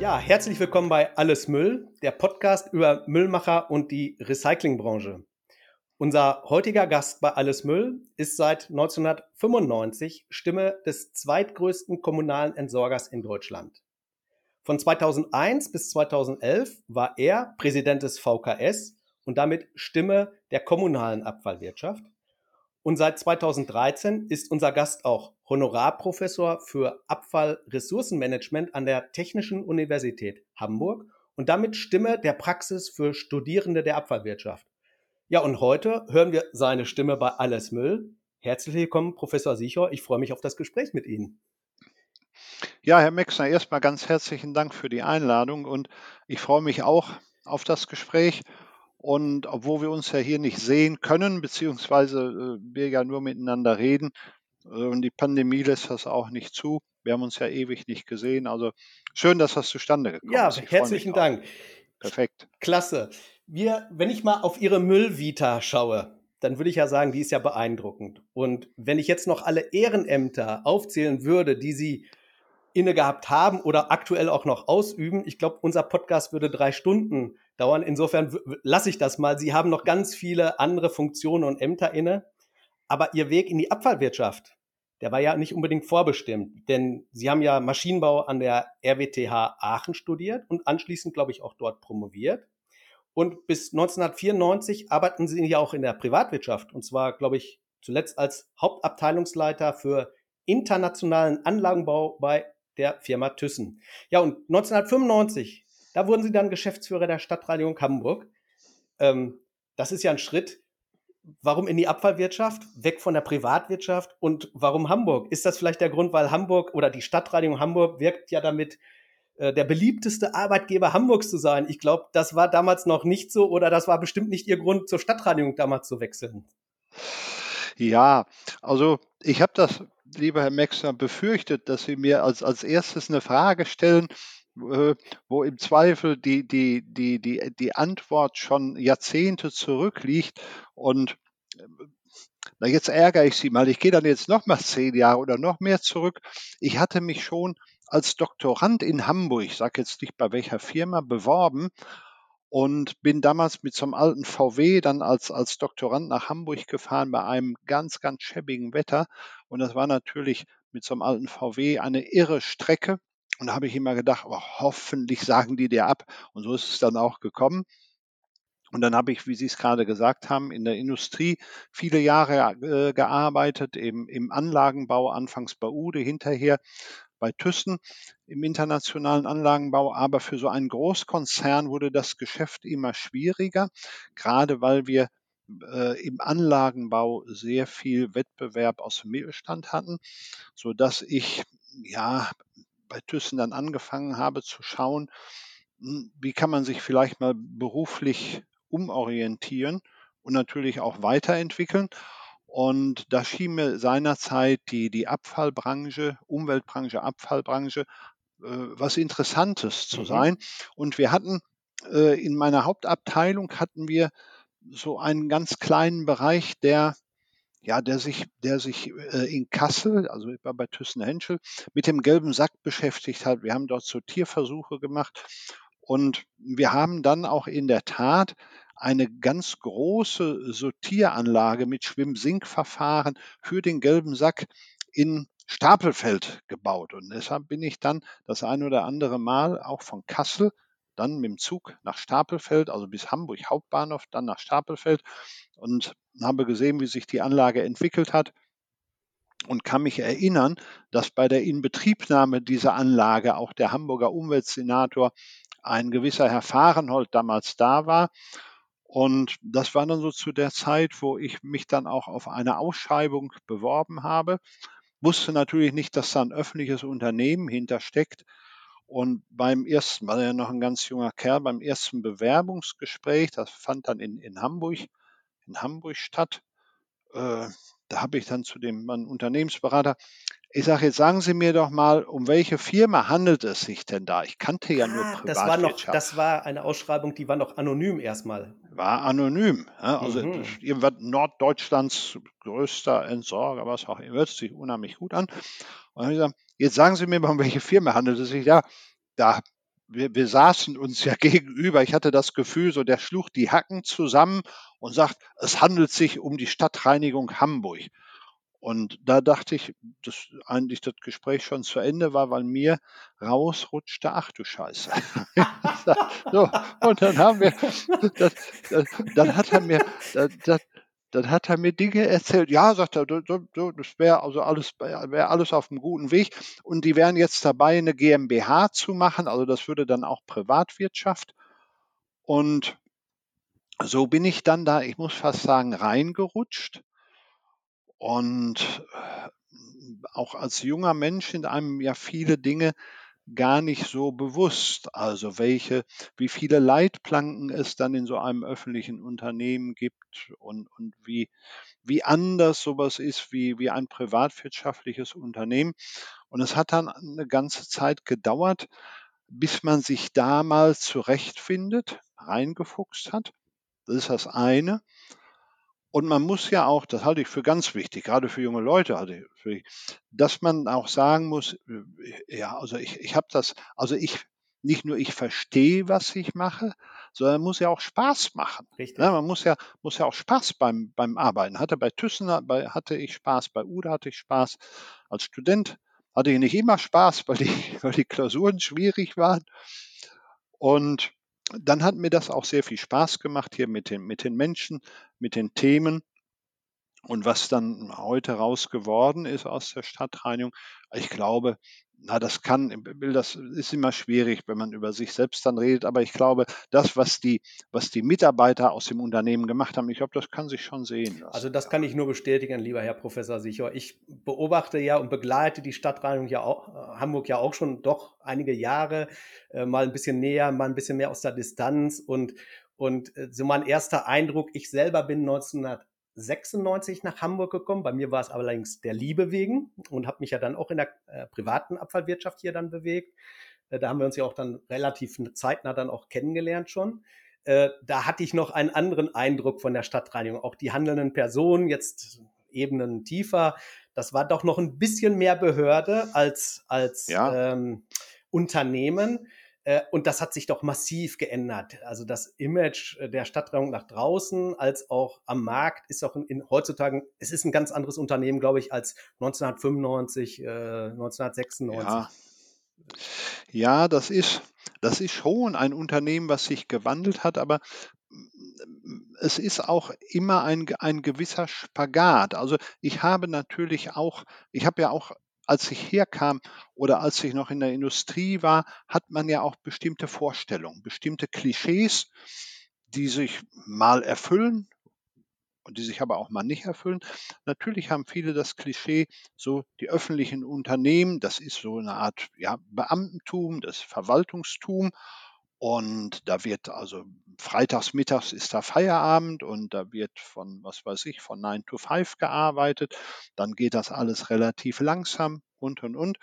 Ja, herzlich willkommen bei Alles Müll, der Podcast über Müllmacher und die Recyclingbranche. Unser heutiger Gast bei Alles Müll ist seit 1995 Stimme des zweitgrößten kommunalen Entsorgers in Deutschland. Von 2001 bis 2011 war er Präsident des VKS und damit Stimme der kommunalen Abfallwirtschaft. Und seit 2013 ist unser Gast auch Honorarprofessor für Abfallressourcenmanagement an der Technischen Universität Hamburg und damit Stimme der Praxis für Studierende der Abfallwirtschaft. Ja, und heute hören wir seine Stimme bei Alles Müll. Herzlich willkommen, Professor Sicher. Ich freue mich auf das Gespräch mit Ihnen. Ja, Herr Mexner, erstmal ganz herzlichen Dank für die Einladung und ich freue mich auch auf das Gespräch und obwohl wir uns ja hier nicht sehen können, beziehungsweise äh, wir ja nur miteinander reden, äh, und die Pandemie lässt das auch nicht zu. Wir haben uns ja ewig nicht gesehen. Also schön, dass das zustande gekommen ja, ist. Ja, herzlichen Dank. Perfekt. Klasse. Wir, wenn ich mal auf Ihre Müllvita schaue, dann würde ich ja sagen, die ist ja beeindruckend. Und wenn ich jetzt noch alle Ehrenämter aufzählen würde, die Sie inne gehabt haben oder aktuell auch noch ausüben, ich glaube, unser Podcast würde drei Stunden dauern. Insofern lasse ich das mal. Sie haben noch ganz viele andere Funktionen und Ämter inne. Aber Ihr Weg in die Abfallwirtschaft, der war ja nicht unbedingt vorbestimmt. Denn Sie haben ja Maschinenbau an der RWTH Aachen studiert und anschließend, glaube ich, auch dort promoviert. Und bis 1994 arbeiten Sie ja auch in der Privatwirtschaft. Und zwar, glaube ich, zuletzt als Hauptabteilungsleiter für internationalen Anlagenbau bei der Firma Thyssen. Ja, und 1995 da wurden sie dann Geschäftsführer der Stadtreinigung Hamburg. Ähm, das ist ja ein Schritt. Warum in die Abfallwirtschaft, weg von der Privatwirtschaft und warum Hamburg? Ist das vielleicht der Grund, weil Hamburg oder die Stadtreinigung Hamburg wirkt ja damit, äh, der beliebteste Arbeitgeber Hamburgs zu sein? Ich glaube, das war damals noch nicht so oder das war bestimmt nicht Ihr Grund, zur Stadtreinigung damals zu wechseln. Ja, also ich habe das, lieber Herr Mexner, befürchtet, dass Sie mir als, als erstes eine Frage stellen, wo im Zweifel die, die, die, die, die Antwort schon Jahrzehnte zurückliegt. Und äh, na, jetzt ärgere ich Sie mal. Ich gehe dann jetzt noch mal zehn Jahre oder noch mehr zurück. Ich hatte mich schon als Doktorand in Hamburg, ich sage jetzt nicht bei welcher Firma, beworben und bin damals mit so einem alten VW dann als, als Doktorand nach Hamburg gefahren bei einem ganz, ganz schäbigen Wetter. Und das war natürlich mit so einem alten VW eine irre Strecke. Und da habe ich immer gedacht, oh, hoffentlich sagen die dir ab. Und so ist es dann auch gekommen. Und dann habe ich, wie Sie es gerade gesagt haben, in der Industrie viele Jahre äh, gearbeitet, im, im Anlagenbau, anfangs bei Ude, hinterher bei Thyssen im internationalen Anlagenbau. Aber für so einen Großkonzern wurde das Geschäft immer schwieriger, gerade weil wir äh, im Anlagenbau sehr viel Wettbewerb aus dem Mittelstand hatten, so dass ich ja bei Thyssen dann angefangen habe zu schauen, hm, wie kann man sich vielleicht mal beruflich umorientieren und natürlich auch weiterentwickeln. Und da schien mir seinerzeit die, die Abfallbranche, Umweltbranche, Abfallbranche, äh, was Interessantes zu mhm. sein. Und wir hatten äh, in meiner Hauptabteilung hatten wir so einen ganz kleinen Bereich, der ja, der sich, der sich äh, in Kassel, also ich war bei Thyssen-Henschel, mit dem gelben Sack beschäftigt hat. Wir haben dort so Tierversuche gemacht und wir haben dann auch in der Tat eine ganz große Sortieranlage mit Schwimm-Sink-Verfahren für den gelben Sack in Stapelfeld gebaut. Und deshalb bin ich dann das ein oder andere Mal auch von Kassel dann mit dem Zug nach Stapelfeld, also bis Hamburg Hauptbahnhof, dann nach Stapelfeld und habe gesehen, wie sich die Anlage entwickelt hat und kann mich erinnern, dass bei der Inbetriebnahme dieser Anlage auch der Hamburger Umweltsenator ein gewisser Herr Fahrenhold damals da war. Und das war dann so zu der Zeit, wo ich mich dann auch auf eine Ausschreibung beworben habe. Wusste natürlich nicht, dass da ein öffentliches Unternehmen hintersteckt. Und beim ersten, war er noch ein ganz junger Kerl, beim ersten Bewerbungsgespräch, das fand dann in, in Hamburg, in Hamburg statt, äh, da habe ich dann zu dem Mann Unternehmensberater Ich sage, jetzt sagen Sie mir doch mal, um welche Firma handelt es sich denn da? Ich kannte ja nur Ah, das war noch, Privatwirtschaft. das war eine Ausschreibung, die war noch anonym erstmal. War anonym. Ja, also Mhm. irgendwas Norddeutschlands größter Entsorger, was auch immer, hört sich unheimlich gut an. Und dann habe ich gesagt, jetzt sagen Sie mir mal, um welche Firma handelt es sich da? Da wir, wir saßen uns ja gegenüber. Ich hatte das Gefühl, so der schlug die Hacken zusammen und sagt, es handelt sich um die Stadtreinigung Hamburg. Und da dachte ich, dass eigentlich das Gespräch schon zu Ende war, weil mir rausrutschte, ach du Scheiße. so, und dann haben wir, das, das, dann hat er mir, das, dann hat er mir Dinge erzählt. Ja, sagt er, das wäre also alles, wäre alles auf einem guten Weg. Und die wären jetzt dabei, eine GmbH zu machen. Also das würde dann auch Privatwirtschaft. Und so bin ich dann da, ich muss fast sagen, reingerutscht. Und auch als junger Mensch sind einem ja viele Dinge gar nicht so bewusst. Also welche, wie viele Leitplanken es dann in so einem öffentlichen Unternehmen gibt und, und wie, wie anders sowas ist wie, wie ein privatwirtschaftliches Unternehmen. Und es hat dann eine ganze Zeit gedauert, bis man sich da mal zurechtfindet, reingefuchst hat. Das ist das eine. Und man muss ja auch, das halte ich für ganz wichtig, gerade für junge Leute, für, dass man auch sagen muss, äh, ja, also ich, ich habe das, also ich, nicht nur ich verstehe, was ich mache, sondern muss ja auch Spaß machen. Richtig. Ja, man muss ja, muss ja auch Spaß beim, beim Arbeiten. Hatte bei Thyssen bei, hatte ich Spaß, bei Uda hatte ich Spaß. Als Student hatte ich nicht immer Spaß, weil die, weil die Klausuren schwierig waren. Und dann hat mir das auch sehr viel Spaß gemacht hier mit den, mit den Menschen, mit den Themen. Und was dann heute raus geworden ist aus der Stadtreinigung, ich glaube, na, das kann, das ist immer schwierig, wenn man über sich selbst dann redet, aber ich glaube, das, was die, was die Mitarbeiter aus dem Unternehmen gemacht haben, ich glaube, das kann sich schon sehen lassen. Also das kann ich nur bestätigen, lieber Herr Professor Sicher. Ich beobachte ja und begleite die Stadtreinigung ja auch, äh, Hamburg ja auch schon doch einige Jahre, äh, mal ein bisschen näher, mal ein bisschen mehr aus der Distanz und, und äh, so mein erster Eindruck, ich selber bin 1996 nach Hamburg gekommen. Bei mir war es allerdings der Liebe wegen und habe mich ja dann auch in der äh, privaten Abfallwirtschaft hier dann bewegt. Äh, da haben wir uns ja auch dann relativ zeitnah dann auch kennengelernt schon. Äh, da hatte ich noch einen anderen Eindruck von der Stadtreinigung. Auch die handelnden Personen, jetzt Ebenen tiefer, das war doch noch ein bisschen mehr Behörde als, als Ja. ähm, Unternehmen. Äh, Und das hat sich doch massiv geändert. Also das Image äh, der Stadtreinigung nach draußen als auch am Markt ist auch in, heutzutage, es ist ein ganz anderes Unternehmen, glaube ich, als 1995, äh, 1996. Ja. Ja, das ist, das ist schon ein Unternehmen, was sich gewandelt hat, aber mm, es ist auch immer ein, ein gewisser Spagat. Also ich habe natürlich auch, ich habe ja auch, als ich herkam oder als ich noch in der Industrie war, hat man ja auch bestimmte Vorstellungen, bestimmte Klischees, die sich mal erfüllen und die sich aber auch mal nicht erfüllen. Natürlich haben viele das Klischee, so die öffentlichen Unternehmen, das ist so eine Art ja, Beamtentum, das Verwaltungstum. Und da wird also freitags mittags ist da Feierabend und da wird von, was weiß ich, von 9 to 5 gearbeitet. Dann geht das alles relativ langsam und und und.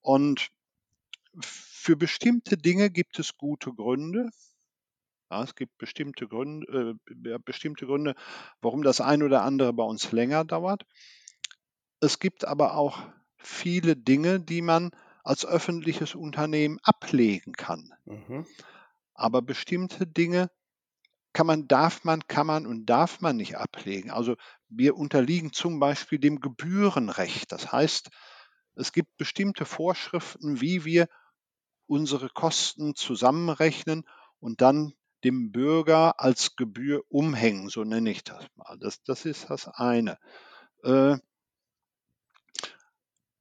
Und für bestimmte Dinge gibt es gute Gründe. Ja, es gibt bestimmte Gründe, äh, bestimmte Gründe, warum das ein oder andere bei uns länger dauert. Es gibt aber auch viele Dinge, die man als öffentliches Unternehmen ablegen kann. Mhm. Aber bestimmte Dinge kann man, darf man, kann man und darf man nicht ablegen. Also wir unterliegen zum Beispiel dem Gebührenrecht. Das heißt, es gibt bestimmte Vorschriften, wie wir unsere Kosten zusammenrechnen und dann dem Bürger als Gebühr umhängen, so nenne ich das mal. Das, das ist das eine. Äh,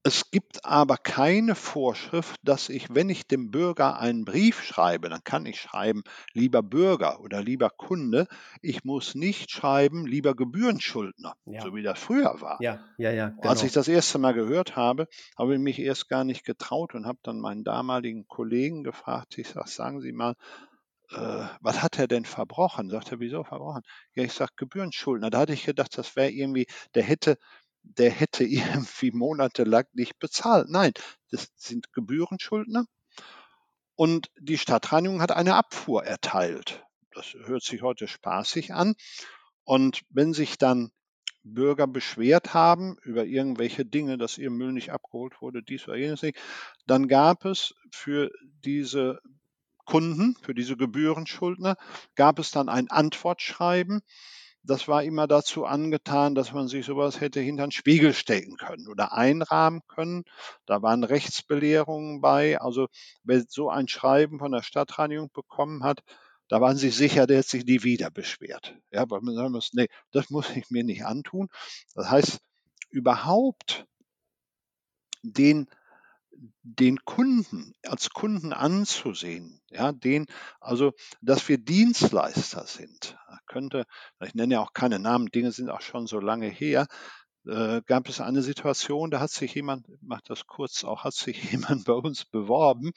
es gibt aber keine Vorschrift, dass ich, wenn ich dem Bürger einen Brief schreibe, dann kann ich schreiben, lieber Bürger oder lieber Kunde, ich muss nicht schreiben, lieber Gebührenschuldner, Ja. so wie das früher war. Ja, ja, ja. Genau. Als ich das erste Mal gehört habe, habe ich mich erst gar nicht getraut und habe dann meinen damaligen Kollegen gefragt, ich sage, sagen Sie mal, äh, was hat er denn verbrochen? Sagt er, wieso verbrochen? Ja, ich sage Gebührenschuldner. Da hatte ich gedacht, das wäre irgendwie, der hätte, der hätte irgendwie monatelang nicht bezahlt. Nein, das sind Gebührenschuldner. Und die Stadtreinigung hat eine Abfuhr erteilt. Das hört sich heute spaßig an. Und wenn sich dann Bürger beschwert haben über irgendwelche Dinge, dass ihr Müll nicht abgeholt wurde, dies oder jenes nicht, dann gab es für diese Kunden, für diese Gebührenschuldner, gab es dann ein Antwortschreiben. Das war immer dazu angetan, dass man sich sowas hätte hinter den Spiegel stecken können oder einrahmen können. Da waren Rechtsbelehrungen bei. Also wer so ein Schreiben von der Stadtreinigung bekommen hat, da waren sie sicher, der hat sich nie wieder beschwert. Ja, weil man sagen muss, nee, das muss ich mir nicht antun. Das heißt, überhaupt den den Kunden als Kunden anzusehen, ja, den, also, dass wir Dienstleister sind, könnte, ich nenne ja auch keine Namen, Dinge sind auch schon so lange her, äh, gab es eine Situation, da hat sich jemand, ich mache das kurz auch, hat sich jemand bei uns beworben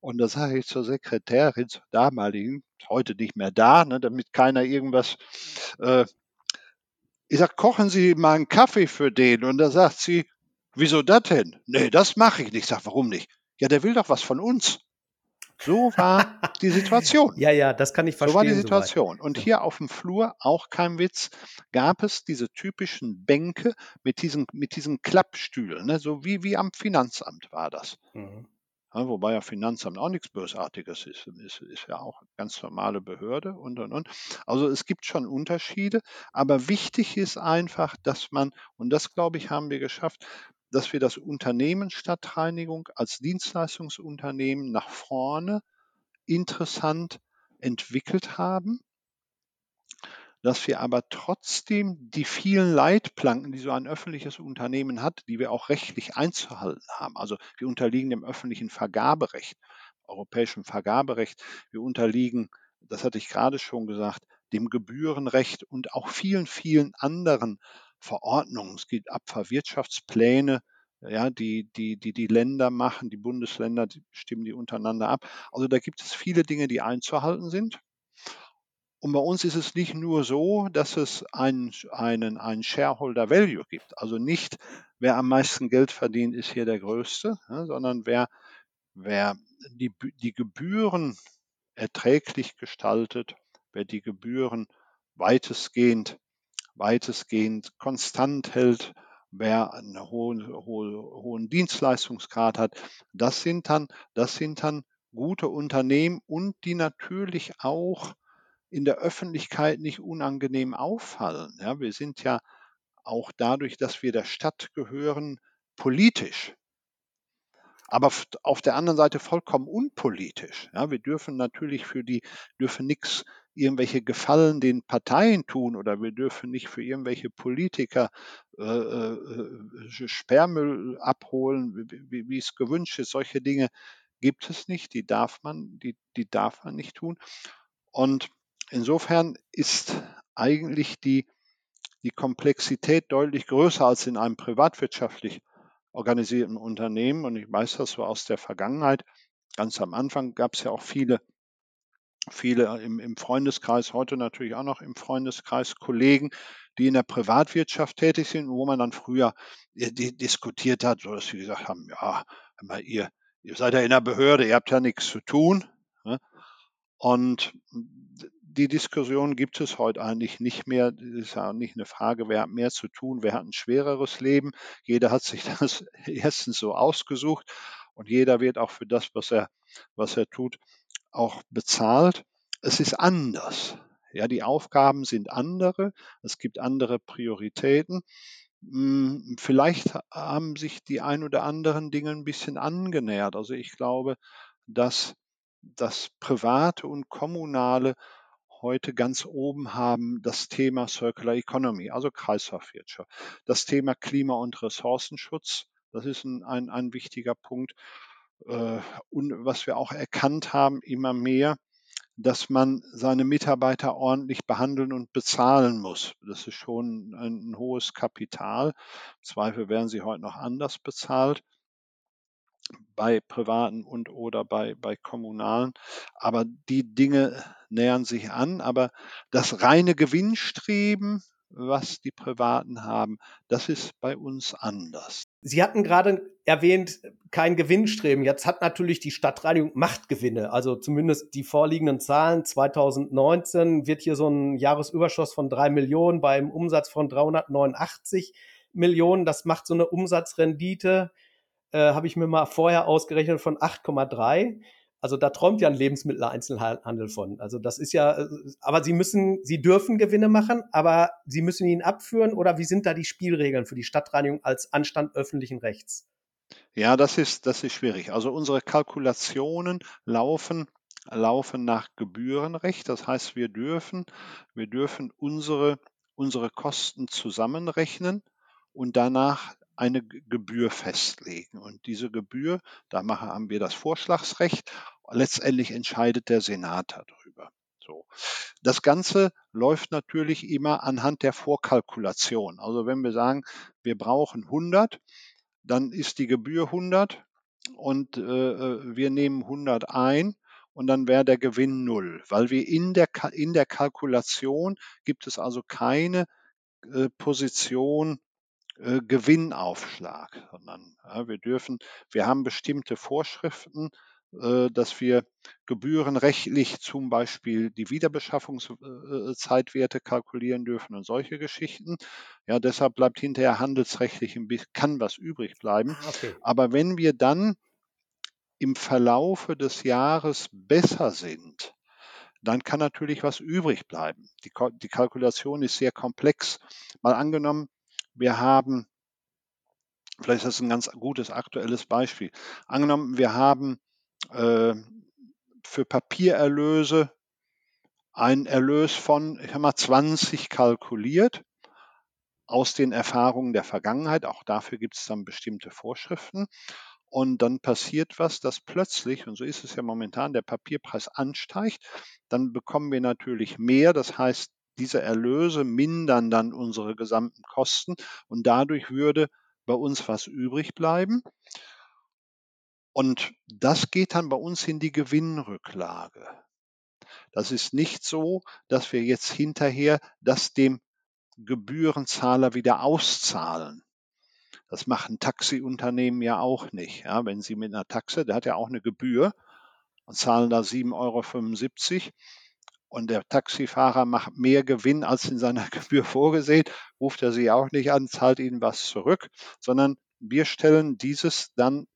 und da sage ich zur Sekretärin, zur damaligen, heute nicht mehr da, ne, damit keiner irgendwas, äh, ich sage, kochen Sie mal einen Kaffee für den? Und da sagt sie, Wieso das denn? Nee, das mache ich nicht. Ich sag, warum nicht? Ja, der will doch was von uns. So war die Situation. Ja, ja, das kann ich verstehen. So war die Situation. Und hier auf dem Flur, auch kein Witz, gab es diese typischen Bänke mit diesen, mit diesen Klappstühlen, ne? so wie, wie am Finanzamt war das. Mhm. Ja, wobei ja Finanzamt auch nichts Bösartiges ist. Ist, ist ja auch eine ganz normale Behörde und und und. Also es gibt schon Unterschiede, aber wichtig ist einfach, dass man, und das glaube ich, haben wir geschafft, dass wir das Unternehmen Stadtreinigung als Dienstleistungsunternehmen nach vorne interessant entwickelt haben, dass wir aber trotzdem die vielen Leitplanken, die so ein öffentliches Unternehmen hat, die wir auch rechtlich einzuhalten haben. Also wir unterliegen dem öffentlichen Vergaberecht, europäischem Vergaberecht. Wir unterliegen, das hatte ich gerade schon gesagt, dem Gebührenrecht und auch vielen, vielen anderen Verordnungen. Es gibt Abfallwirtschaftspläne, ja, die, die, die die Länder machen, die Bundesländer, die stimmen die untereinander ab. Also da gibt es viele Dinge, die einzuhalten sind. Und bei uns ist es nicht nur so, dass es einen, einen, einen Shareholder Value gibt. Also nicht, wer am meisten Geld verdient, ist hier der Größte, ja, sondern wer, wer die, die Gebühren erträglich gestaltet, wer die Gebühren weitestgehend weitestgehend konstant hält, wer einen hohen, hohen, hohen Dienstleistungsgrad hat. Das sind dann, das sind dann gute Unternehmen und die natürlich auch in der Öffentlichkeit nicht unangenehm auffallen. Ja, wir sind ja auch dadurch, dass wir der Stadt gehören, politisch aber auf der anderen Seite vollkommen unpolitisch. Ja, wir dürfen natürlich für die, dürfen nichts, irgendwelche Gefallen den Parteien tun oder wir dürfen nicht für irgendwelche Politiker äh, äh, Sperrmüll abholen, wie, wie es gewünscht ist. Solche Dinge gibt es nicht, die darf man, die, die darf man nicht tun. Und insofern ist eigentlich die, die Komplexität deutlich größer als in einem privatwirtschaftlich organisierten Unternehmen. Und ich weiß das so aus der Vergangenheit. Ganz am Anfang gab es ja auch viele, viele im, im Freundeskreis, heute natürlich auch noch im Freundeskreis Kollegen, die in der Privatwirtschaft tätig sind, wo man dann früher diskutiert hat, so dass sie gesagt haben, ja, ihr, ihr seid ja in der Behörde, ihr habt ja nichts zu tun. Ne? Und die Diskussion gibt es heute eigentlich nicht mehr. Es ist ja nicht eine Frage, wer hat mehr zu tun, wer hat ein schwereres Leben. Jeder hat sich das erstens so ausgesucht und jeder wird auch für das, was er, was er tut, auch bezahlt. Es ist anders. Ja, die Aufgaben sind andere. Es gibt andere Prioritäten. Hm, vielleicht haben sich die ein oder anderen Dinge ein bisschen angenähert. Also ich glaube, dass das Private und Kommunale heute ganz oben haben das Thema Circular Economy, also Kreislaufwirtschaft. Das Thema Klima- und Ressourcenschutz, das ist ein, ein, ein wichtiger Punkt. Äh, und was wir auch erkannt haben, immer mehr, dass man seine Mitarbeiter ordentlich behandeln und bezahlen muss. Das ist schon ein, ein hohes Kapital. Im Zweifel werden sie heute noch anders bezahlt bei privaten und oder bei, bei kommunalen. Aber die Dinge nähern sich an. Aber das reine Gewinnstreben, was die Privaten haben. Das ist bei uns anders. Sie hatten gerade erwähnt, kein Gewinnstreben. Jetzt hat natürlich die Stadtreinigung Machtgewinne. Also zumindest die vorliegenden Zahlen 2019 wird hier so ein Jahresüberschuss von drei Millionen beim Umsatz von 389 Millionen. Das macht so eine Umsatzrendite, äh, habe ich mir mal vorher ausgerechnet, von 8,3. Also da träumt ja ein Lebensmitteleinzelhandel von. Also das ist ja, äh, aber sie müssen, sie dürfen Gewinne machen, aber sie müssen ihn abführen oder wie sind da die Spielregeln für die Stadtreinigung als Anstand öffentlichen Rechts? Ja, das ist, das ist schwierig. Also unsere Kalkulationen laufen, laufen nach Gebührenrecht. Das heißt, wir dürfen, wir dürfen unsere, unsere Kosten zusammenrechnen und danach eine Gebühr festlegen. Und diese Gebühr, da haben wir das Vorschlagsrecht. Letztendlich entscheidet der Senat darüber. So. Das Ganze läuft natürlich immer anhand der Vorkalkulation. Also wenn wir sagen, wir brauchen 100, dann ist die Gebühr 100 und äh, äh wir nehmen 100 ein und dann wäre der Gewinn null, weil wir in der, in der Kalkulation gibt es also keine äh, Position äh, Gewinnaufschlag, sondern ja, wir dürfen, wir haben bestimmte Vorschriften, äh, dass wir gebührenrechtlich zum Beispiel die Wiederbeschaffungszeitwerte kalkulieren dürfen und solche Geschichten. Ja, deshalb bleibt hinterher handelsrechtlich ein bisschen, kann was übrig bleiben. Ah, okay. Aber wenn wir dann im Verlaufe des Jahres besser sind, dann kann natürlich was übrig bleiben. Die, die Kalkulation ist sehr komplex. Mal angenommen, wir haben, vielleicht ist das ein ganz gutes aktuelles Beispiel. Angenommen, wir haben äh, für Papiererlöse einen Erlös von, ich sag mal, 20 kalkuliert aus den Erfahrungen der Vergangenheit. Auch dafür gibt es dann bestimmte Vorschriften. Und dann passiert was, dass plötzlich, und so ist es ja momentan, der Papierpreis ansteigt. Dann bekommen wir natürlich mehr. Das heißt, diese Erlöse mindern dann unsere gesamten Kosten und dadurch würde bei uns was übrig bleiben. Und das geht dann bei uns in die Gewinnrücklage. Das ist nicht so, dass wir jetzt hinterher das dem Gebührenzahler wieder auszahlen. Das machen Taxiunternehmen ja auch nicht. Ja, wenn Sie mit einer Taxe, der hat ja auch eine Gebühr und zahlen da 7,75 Euro und der Taxifahrer macht mehr Gewinn als in seiner Gebühr vorgesehen, ruft er sie auch nicht an, zahlt ihnen was zurück, sondern wir stellen dieses dann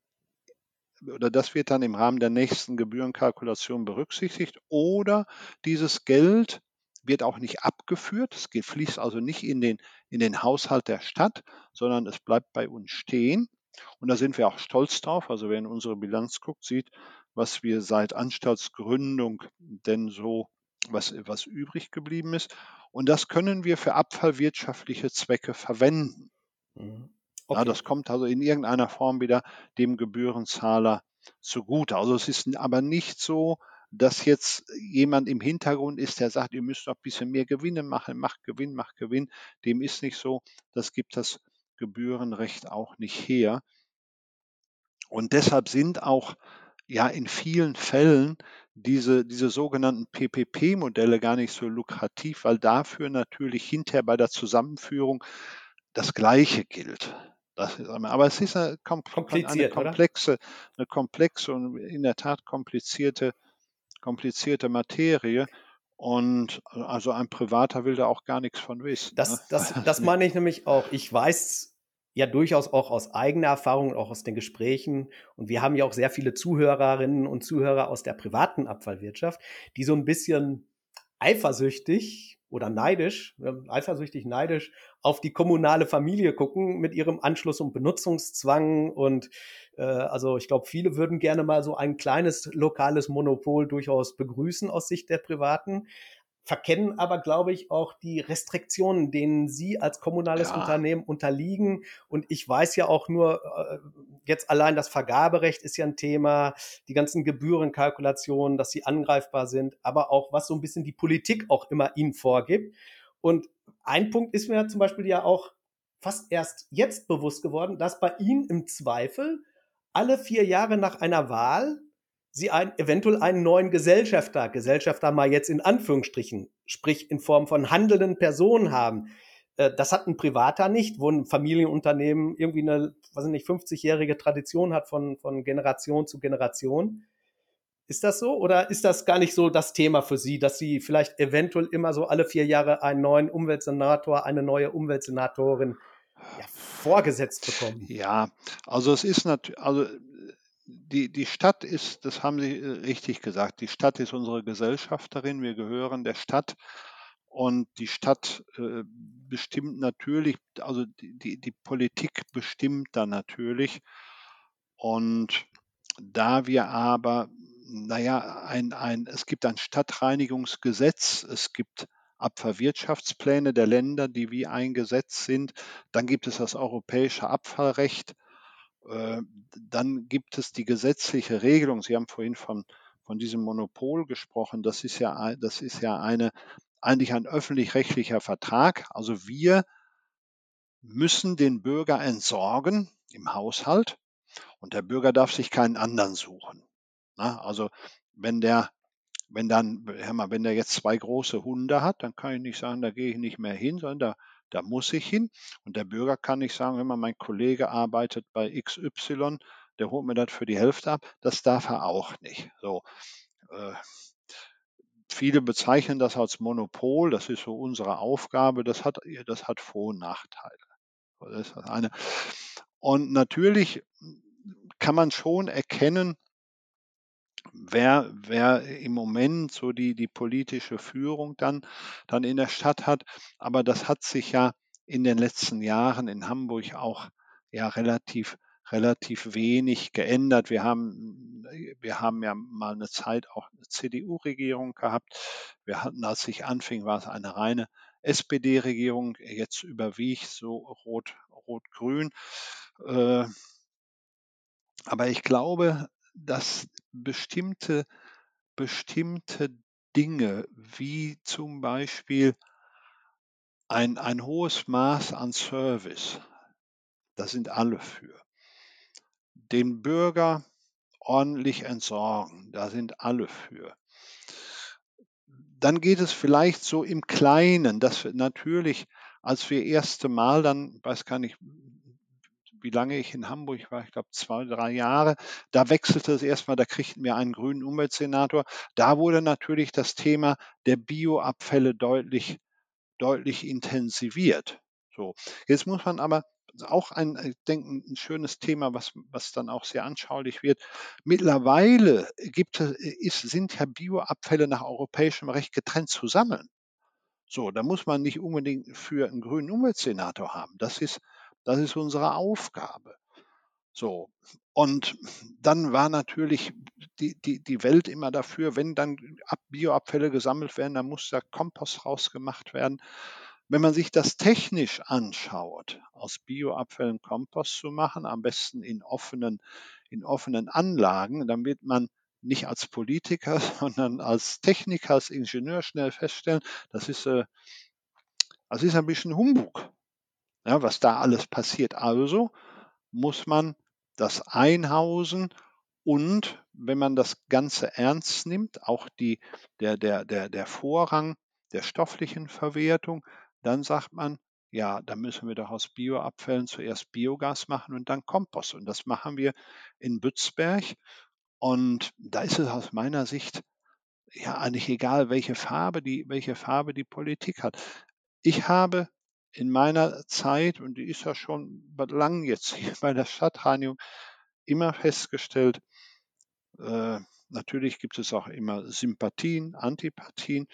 oder das wird dann im Rahmen der nächsten Gebührenkalkulation berücksichtigt oder dieses Geld wird auch nicht abgeführt, es fließt also nicht in den, in den Haushalt der Stadt, sondern es bleibt bei uns stehen. Und da sind wir auch stolz drauf. Also wer in unsere Bilanz guckt, sieht, was wir seit Anstaltsgründung denn so was, was übrig geblieben ist. Und das können wir für abfallwirtschaftliche Zwecke verwenden. Mhm. Okay. Ja, das kommt also in irgendeiner Form wieder dem Gebührenzahler zugute. Also es ist aber nicht so, dass jetzt jemand im Hintergrund ist, der sagt, ihr müsst noch ein bisschen mehr Gewinne machen, macht Gewinn, macht Gewinn. Dem ist nicht so. Das gibt das Gebührenrecht auch nicht her. Und deshalb sind auch ja in vielen Fällen diese, diese sogenannten PPP-Modelle gar nicht so lukrativ, weil dafür natürlich hinterher bei der Zusammenführung das Gleiche gilt. Das ist, aber es ist eine, eine komplexe, eine komplexe und in der Tat komplizierte, komplizierte Materie. Und also ein Privater will da auch gar nichts von wissen. Das, ne? das, das meine ich nämlich auch. Ich weiß ja durchaus auch aus eigener Erfahrung, auch aus den Gesprächen. Und wir haben ja auch sehr viele Zuhörerinnen und Zuhörer aus der privaten Abfallwirtschaft, die so ein bisschen eifersüchtig oder neidisch, eifersüchtig neidisch auf die kommunale Familie gucken mit ihrem Anschluss und Benutzungszwang. Und äh, also ich glaube, viele würden gerne mal so ein kleines lokales Monopol durchaus begrüßen aus Sicht der Privaten verkennen aber, glaube ich, auch die Restriktionen, denen Sie als kommunales ja. Unternehmen unterliegen. Und ich weiß ja auch nur, äh, jetzt allein das Vergaberecht ist ja ein Thema, die ganzen Gebührenkalkulationen, dass sie angreifbar sind, aber auch, was so ein bisschen die Politik auch immer Ihnen vorgibt. Und ein Punkt ist mir zum Beispiel ja auch fast erst jetzt bewusst geworden, dass bei Ihnen im Zweifel alle vier Jahre nach einer Wahl sie ein, eventuell einen neuen Gesellschafter, Gesellschafter mal jetzt in Anführungsstrichen, sprich in Form von handelnden Personen haben. Äh, das hat ein Privater nicht, wo ein Familienunternehmen irgendwie eine, was nicht, 50-jährige Tradition hat von, von Generation zu Generation. Ist das so oder ist das gar nicht so das Thema für Sie, dass Sie vielleicht eventuell immer so alle vier Jahre einen neuen Umweltsenator, eine neue Umweltsenatorin ja, vorgesetzt bekommen? Ja, also es ist natürlich, also die, die Stadt ist, das haben Sie äh, richtig gesagt, die Stadt ist unsere Gesellschafterin, wir gehören der Stadt. Und die Stadt äh, bestimmt natürlich, also die, die, Politik bestimmt da natürlich. Und da wir aber, naja, ein, ein, es gibt ein Stadtreinigungsgesetz, es gibt Abfallwirtschaftspläne der Länder, die wie eingesetzt sind, dann gibt es das europäische Abfallrecht, dann gibt es die gesetzliche Regelung. Sie haben vorhin von, von diesem Monopol gesprochen. Das ist ja, das ist ja eine, eigentlich ein öffentlich-rechtlicher Vertrag. Also wir müssen den Bürger entsorgen im Haushalt und der Bürger darf sich keinen anderen suchen. Na, also wenn der, wenn dann, hör mal, wenn der jetzt zwei große Hunde hat, dann kann ich nicht sagen, da gehe ich nicht mehr hin, sondern da, da muss ich hin. Und der Bürger kann nicht sagen, wenn mein Kollege arbeitet bei XY, der holt mir das für die Hälfte ab. Das darf er auch nicht. So. Äh, viele bezeichnen das als Monopol, das ist so unsere Aufgabe, das hat, das hat Vor- und Nachteile. Das ist das eine. Und natürlich kann man schon erkennen, wer, wer im Moment so die, die politische Führung dann, dann in der Stadt hat. Aber das hat sich ja in den letzten Jahren in Hamburg auch ja relativ relativ wenig geändert. Wir haben, wir haben ja mal eine Zeit auch eine CDU-Regierung gehabt. Wir hatten, als ich anfing, war es eine reine SPD-Regierung. Jetzt überwiegt so rot, rot-grün. Äh, aber ich glaube, dass bestimmte, bestimmte Dinge, wie zum Beispiel ein, ein hohes Maß an Service, da sind alle für den Bürger ordentlich entsorgen. Da sind alle für. Dann geht es vielleicht so im Kleinen, dass wir natürlich, als wir erste Mal dann, weiß gar nicht, wie lange ich in Hamburg war, ich glaube zwei, drei Jahre, da wechselte es erstmal, da kriegten wir einen grünen Umweltsenator. Da wurde natürlich das Thema der Bioabfälle deutlich, deutlich intensiviert. So. Jetzt muss man aber auch ein, ich denke, ein schönes Thema, was, was dann auch sehr anschaulich wird. Mittlerweile gibt ist, sind ja Bioabfälle nach europäischem Recht getrennt zu sammeln. So, da muss man nicht unbedingt für einen grünen Umweltsenator haben. Das ist, das ist unsere Aufgabe. So. Und dann war natürlich die, die, die Welt immer dafür, wenn dann Bioabfälle gesammelt werden, dann muss da Kompost rausgemacht werden. Wenn man sich das technisch anschaut, aus Bioabfällen Kompost zu machen, am besten in offenen, in offenen Anlagen, dann wird man nicht als Politiker, sondern als Techniker, als Ingenieur schnell feststellen, das ist, äh, das ist ein bisschen Humbug, ja, was da alles passiert. Also muss man das einhausen und wenn man das Ganze ernst nimmt, auch die, der, der, der, der Vorrang der stofflichen Verwertung, dann sagt man, ja, da müssen wir doch aus Bioabfällen zuerst Biogas machen und dann Kompost. Und das machen wir in Bützberg. Und da ist es aus meiner Sicht ja eigentlich egal, welche Farbe die, welche Farbe die Politik hat. Ich habe in meiner Zeit, und die ist ja schon lang jetzt hier bei der Stadtreinigung, immer festgestellt, äh, natürlich gibt es auch immer Sympathien, Antipathien,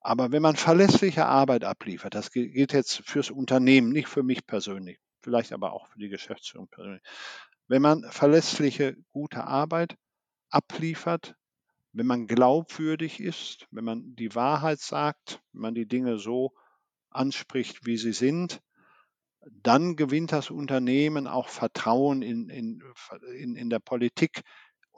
aber wenn man verlässliche Arbeit abliefert, das gilt jetzt fürs Unternehmen, nicht für mich persönlich, vielleicht aber auch für die Geschäftsführung persönlich. Wenn man verlässliche, gute Arbeit abliefert, wenn man glaubwürdig ist, wenn man die Wahrheit sagt, wenn man die Dinge so anspricht, wie sie sind, dann gewinnt das Unternehmen auch Vertrauen in, in, in, in der Politik,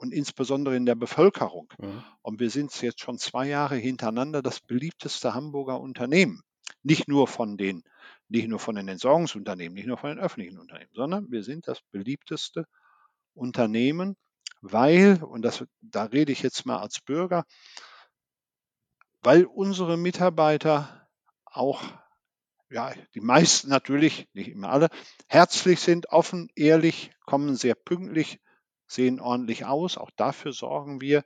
und insbesondere in der Bevölkerung. Mhm. Und wir sind jetzt schon zwei Jahre hintereinander das beliebteste Hamburger Unternehmen. Nicht nur von den, nicht nur von den Entsorgungsunternehmen, nicht nur von den öffentlichen Unternehmen, sondern wir sind das beliebteste Unternehmen, weil, und das, da rede ich jetzt mal als Bürger, weil unsere Mitarbeiter auch ja, die meisten natürlich, nicht immer alle, herzlich sind, offen, ehrlich, kommen sehr pünktlich, sehen ordentlich aus. Auch dafür sorgen wir,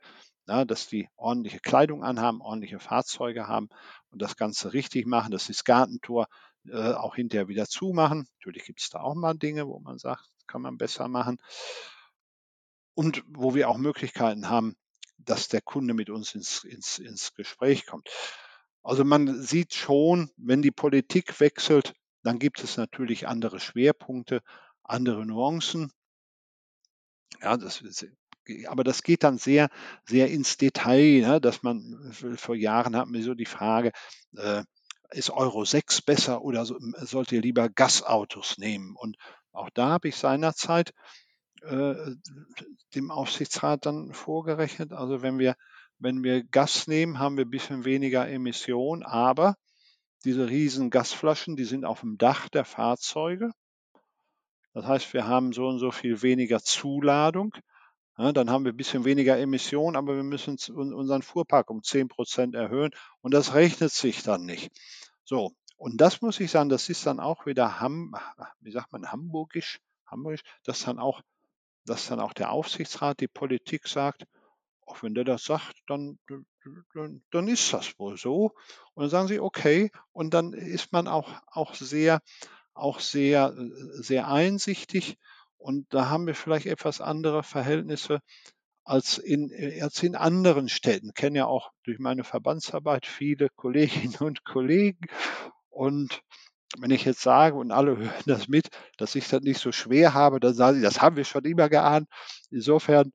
na, dass die ordentliche Kleidung anhaben, ordentliche Fahrzeuge haben und das Ganze richtig machen, dass sie das Gartentor äh, auch hinterher wieder zumachen. Natürlich gibt es da auch mal Dinge, wo man sagt, kann man besser machen. Und wo wir auch Möglichkeiten haben, dass der Kunde mit uns ins, ins, ins Gespräch kommt. Also man sieht schon, wenn die Politik wechselt, dann gibt es natürlich andere Schwerpunkte, andere Nuancen. Ja, das, aber das geht dann sehr, sehr ins Detail, ne, dass man vor Jahren hatten wir so die Frage, äh, ist Euro 6 besser oder so, sollt ihr lieber Gasautos nehmen? Und auch da habe ich seinerzeit äh, dem Aufsichtsrat dann vorgerechnet. Also wenn wir, wenn wir Gas nehmen, haben wir ein bisschen weniger Emission, aber diese riesen Gasflaschen, die sind auf dem Dach der Fahrzeuge. Das heißt, wir haben so und so viel weniger Zuladung. Ja, dann haben wir ein bisschen weniger Emissionen, aber wir müssen unseren Fuhrpark um 10 Prozent erhöhen und das rechnet sich dann nicht. So, und das muss ich sagen, das ist dann auch wieder, Ham, wie sagt man, hamburgisch, hamburgisch, dass dann auch, dass dann auch der Aufsichtsrat, die Politik sagt, auch wenn der das sagt, dann, dann, dann ist das wohl so. Und dann sagen sie, okay, und dann ist man auch, auch sehr, auch sehr, sehr einsichtig und da haben wir vielleicht etwas andere Verhältnisse als in, als in anderen Städten. Ich kenne ja auch durch meine Verbandsarbeit viele Kolleginnen und Kollegen. Und wenn ich jetzt sage, und alle hören das mit, dass ich das nicht so schwer habe, dann sagen sie, das haben wir schon immer geahnt. Insofern,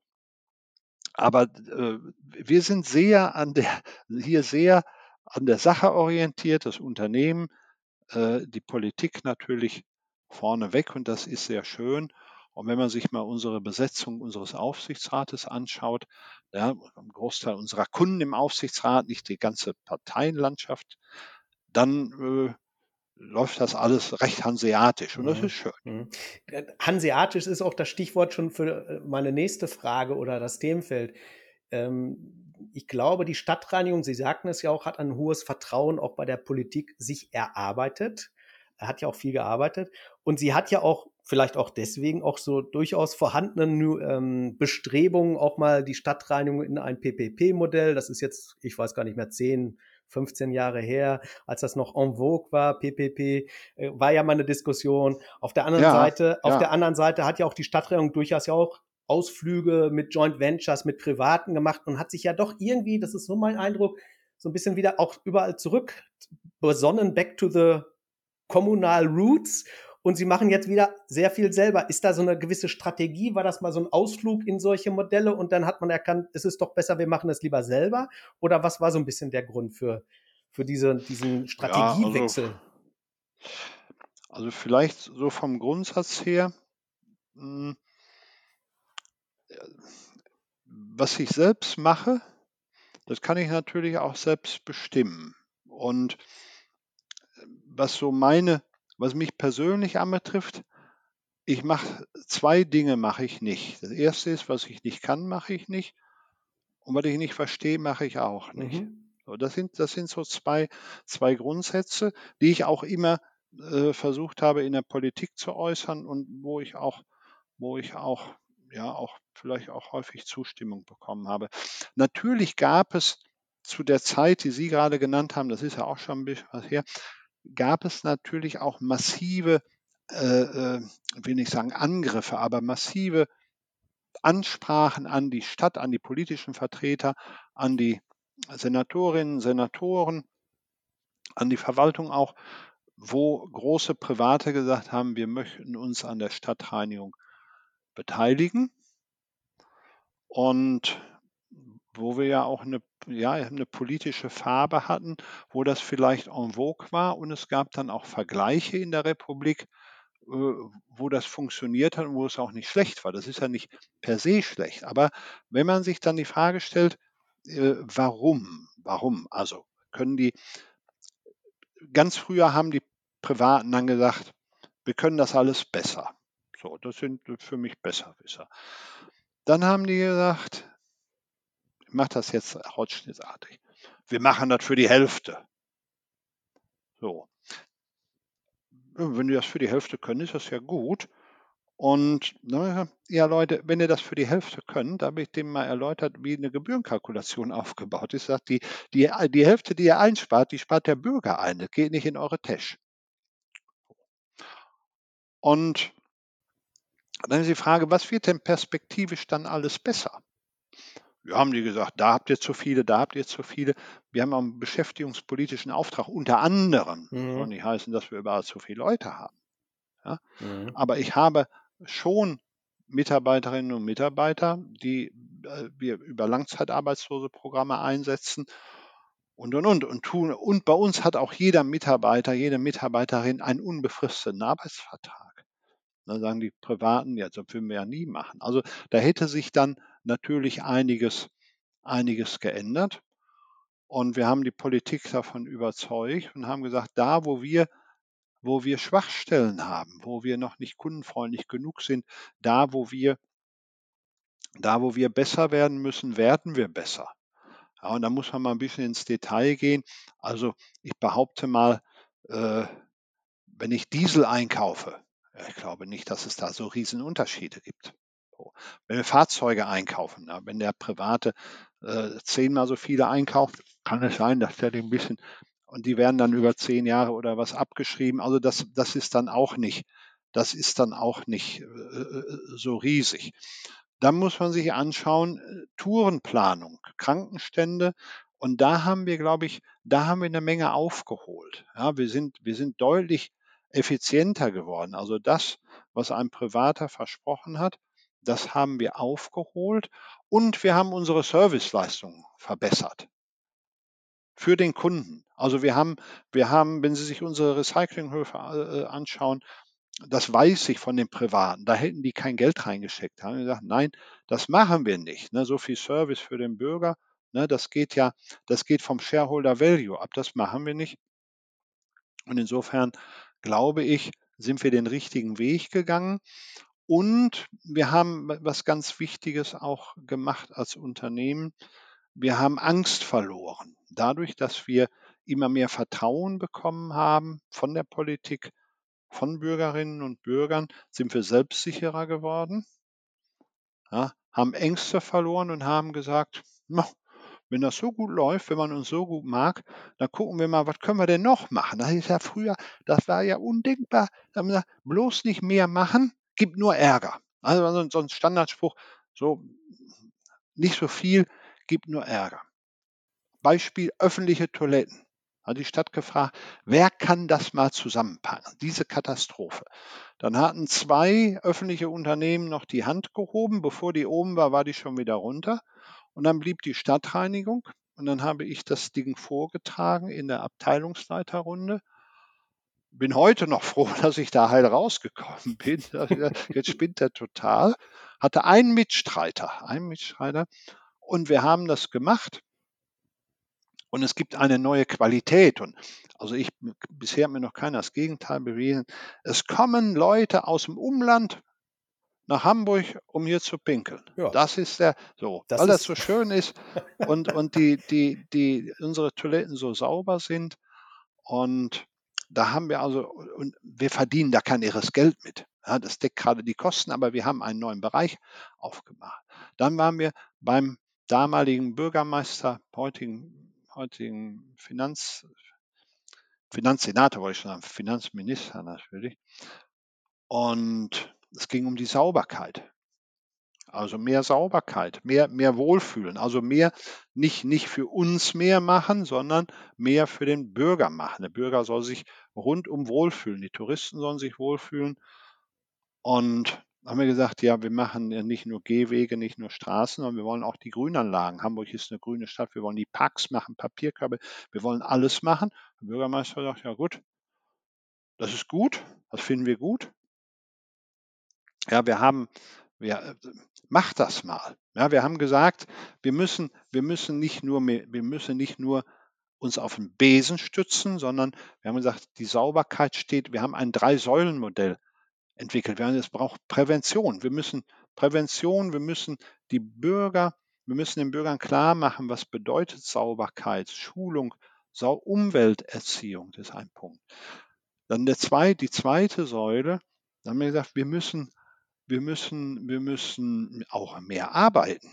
aber äh, wir sind sehr an der, hier sehr an der Sache orientiert, das Unternehmen, äh, die Politik natürlich vorneweg und das ist sehr schön. Und wenn man sich mal unsere Besetzung unseres Aufsichtsrates anschaut, ja, ein Großteil unserer Kunden im Aufsichtsrat, nicht die ganze Parteienlandschaft, dann äh, läuft das alles recht hanseatisch und das mhm. ist schön. Mhm. Hanseatisch ist auch das Stichwort schon für äh, meine nächste Frage oder das Themenfeld. Ähm, ich glaube, die Stadtreinigung, Sie sagten es ja auch, hat ein hohes Vertrauen auch bei der Politik sich erarbeitet. Er hat ja auch viel gearbeitet und sie hat ja auch vielleicht auch deswegen auch so durchaus vorhandenen ähm, Bestrebungen, auch mal die Stadtreinigung in ein PPP-Modell, das ist jetzt, ich weiß gar nicht mehr, 10, 15 Jahre her, als das noch en vogue war, PPP, äh, war ja mal eine Diskussion. Auf der anderen ja, Seite, auf ja. der anderen Seite hat ja auch die Stadtreinigung durchaus ja auch Ausflüge mit Joint Ventures, mit Privaten gemacht und hat sich ja doch irgendwie, das ist so mein Eindruck, so ein bisschen wieder auch überall zurück besonnen, back to the communal roots und sie machen jetzt wieder sehr viel selber. Ist da so eine gewisse Strategie? War das mal so ein Ausflug in solche Modelle und dann hat man erkannt, es ist doch besser, wir machen es lieber selber? Oder was war so ein bisschen der Grund für, für diese, diesen Strategiewechsel? Ja, also, also, vielleicht so vom Grundsatz her, hm, was ich selbst mache, das kann ich natürlich auch selbst bestimmen. Und was so meine was mich persönlich anbetrifft, ich mache zwei Dinge mache ich nicht. Das erste ist, was ich nicht kann, mache ich nicht. Und was ich nicht verstehe, mache ich auch nicht. Mhm. So, das, sind, das sind so zwei, zwei Grundsätze, die ich auch immer äh, versucht habe in der Politik zu äußern und wo ich auch, wo ich auch, ja, auch vielleicht auch häufig Zustimmung bekommen habe. Natürlich gab es zu der Zeit, die Sie gerade genannt haben, das ist ja auch schon ein bisschen was her, gab es natürlich auch massive, äh, äh, will nicht sagen Angriffe, aber massive Ansprachen an die Stadt, an die politischen Vertreter, an die Senatorinnen, Senatoren, an die Verwaltung auch, wo große Private gesagt haben, wir möchten uns an der Stadtreinigung beteiligen. Und wo wir ja auch eine, ja, eine politische Farbe hatten, wo das vielleicht en vogue war und es gab dann auch Vergleiche in der Republik, äh, wo das funktioniert hat und wo es auch nicht schlecht war. Das ist ja nicht per se schlecht. Aber wenn man sich dann die Frage stellt, äh, warum? Warum? Also können die, ganz früher haben die Privaten dann gesagt, wir können das alles besser. So, das sind für mich Besserwisser. Dann haben die gesagt, mache das jetzt holzschnittartig. Wir machen das für die Hälfte. So. wenn die das für die Hälfte können, ist das ja gut. Und ne, ja, Leute, wenn ihr das für die Hälfte könnt, da habe ich dem mal erläutert, wie eine Gebührenkalkulation aufgebaut ist. Sagt, die, die, die Hälfte, die ihr einspart, die spart der Bürger ein. Das geht nicht in eure Tasche. Und dann ist die Frage, was wird denn perspektivisch dann alles besser? Wir haben die gesagt, da habt ihr zu viele, da habt ihr zu viele. Wir haben auch einen beschäftigungspolitischen Auftrag, unter anderem. Mhm. Soll nicht heißen, dass wir überall zu viele Leute haben. Ja? Mhm. Aber ich habe schon Mitarbeiterinnen und Mitarbeiter, die äh, wir über Langzeitarbeitslose Programme einsetzen und und und und tun. Und bei uns hat auch jeder Mitarbeiter, jede Mitarbeiterin einen unbefristeten Arbeitsvertrag. Dann sagen die Privaten, ja, das würden wir ja nie machen. Also da hätte sich dann natürlich einiges, einiges geändert. Und wir haben die Politik davon überzeugt und haben gesagt, da wo wir, wo wir Schwachstellen haben, wo wir noch nicht kundenfreundlich genug sind, da wo wir, da wo wir besser werden müssen, werden wir besser. Ja, und da muss man mal ein bisschen ins Detail gehen. Also ich behaupte mal, äh, wenn ich Diesel einkaufe, ich glaube nicht, dass es da so riesen Unterschiede gibt. Wenn wir Fahrzeuge einkaufen, ja, wenn der Private äh, zehnmal so viele einkauft, kann es sein, dass der den ein bisschen und die werden dann über zehn Jahre oder was abgeschrieben. Also das, das ist dann auch nicht, das ist dann auch nicht äh, so riesig. Dann muss man sich anschauen, äh, Tourenplanung, Krankenstände. Und da haben wir, glaube ich, da haben wir eine Menge aufgeholt. Ja, wir sind, wir sind deutlich effizienter geworden. Also das, was ein Privater versprochen hat, das haben wir aufgeholt und wir haben unsere Serviceleistungen verbessert für den Kunden. Also wir haben, wir haben, wenn Sie sich unsere Recyclinghöfe äh, anschauen, das weiß ich von den Privaten. Da hätten die kein Geld reingesteckt. Da haben wir gesagt, nein, das machen wir nicht. Ne, so viel Service für den Bürger, ne, das geht ja, das geht vom Shareholder Value ab. Das machen wir nicht. Und insofern glaube ich, sind wir den richtigen Weg gegangen. Und wir haben was ganz Wichtiges auch gemacht als Unternehmen. Wir haben Angst verloren. Dadurch, dass wir immer mehr Vertrauen bekommen haben von der Politik, von Bürgerinnen und Bürgern, sind wir selbstsicherer geworden, ja, haben Ängste verloren und haben gesagt, wenn das so gut läuft, wenn man uns so gut mag, dann gucken wir mal, was können wir denn noch machen? Das ist ja früher, das war ja undenkbar. Da haben wir gesagt, bloß nicht mehr machen, gibt nur Ärger. Also so ein Standardspruch, so nicht so viel, gibt nur Ärger. Beispiel öffentliche Toiletten. Hat die Stadt gefragt, wer kann das mal zusammenpacken? Diese Katastrophe. Dann hatten zwei öffentliche Unternehmen noch die Hand gehoben. Bevor die oben war, war die schon wieder runter. Und dann blieb die Stadtreinigung. Und dann habe ich das Ding vorgetragen in der Abteilungsleiterrunde. Bin heute noch froh, dass ich da heil rausgekommen bin. Jetzt spinnt er total. Hatte einen Mitstreiter, einen Mitstreiter. Und wir haben das gemacht. Und es gibt eine neue Qualität. Und also ich, bisher hat mir noch keiner das Gegenteil bewiesen. Es kommen Leute aus dem Umland nach Hamburg, um hier zu pinkeln. Ja. Das ist der, so, das weil das so schön ist und, und die, die, die, unsere Toiletten so sauber sind. Und da haben wir also, und wir verdienen da kein irres Geld mit. Ja, das deckt gerade die Kosten, aber wir haben einen neuen Bereich aufgemacht. Dann waren wir beim damaligen Bürgermeister, heutigen, heutigen Finanz, Finanzsenator, wollte ich schon sagen, Finanzminister natürlich. Und es ging um die Sauberkeit. Also mehr Sauberkeit, mehr, mehr Wohlfühlen, also mehr nicht, nicht für uns mehr machen, sondern mehr für den Bürger machen. Der Bürger soll sich rundum wohlfühlen, die Touristen sollen sich wohlfühlen. Und haben wir gesagt, ja, wir machen nicht nur Gehwege, nicht nur Straßen, sondern wir wollen auch die Grünanlagen. Hamburg ist eine grüne Stadt, wir wollen die Parks machen, Papierkörbe, wir wollen alles machen. Der Bürgermeister sagt, ja gut, das ist gut, das finden wir gut. Ja, wir haben, wir, äh, macht das mal. Ja, wir haben gesagt, wir müssen, wir müssen nicht nur, wir müssen nicht nur uns auf den Besen stützen, sondern wir haben gesagt, die Sauberkeit steht, wir haben ein Drei-Säulen-Modell entwickelt. Wir haben, es braucht Prävention. Wir müssen Prävention, wir müssen die Bürger, wir müssen den Bürgern klar machen, was bedeutet Sauberkeit, Schulung, Sau Umwelterziehung, das ist ein Punkt. Dann der zwei, die zweite Säule, da haben wir gesagt, wir müssen, wir müssen, wir müssen auch mehr arbeiten.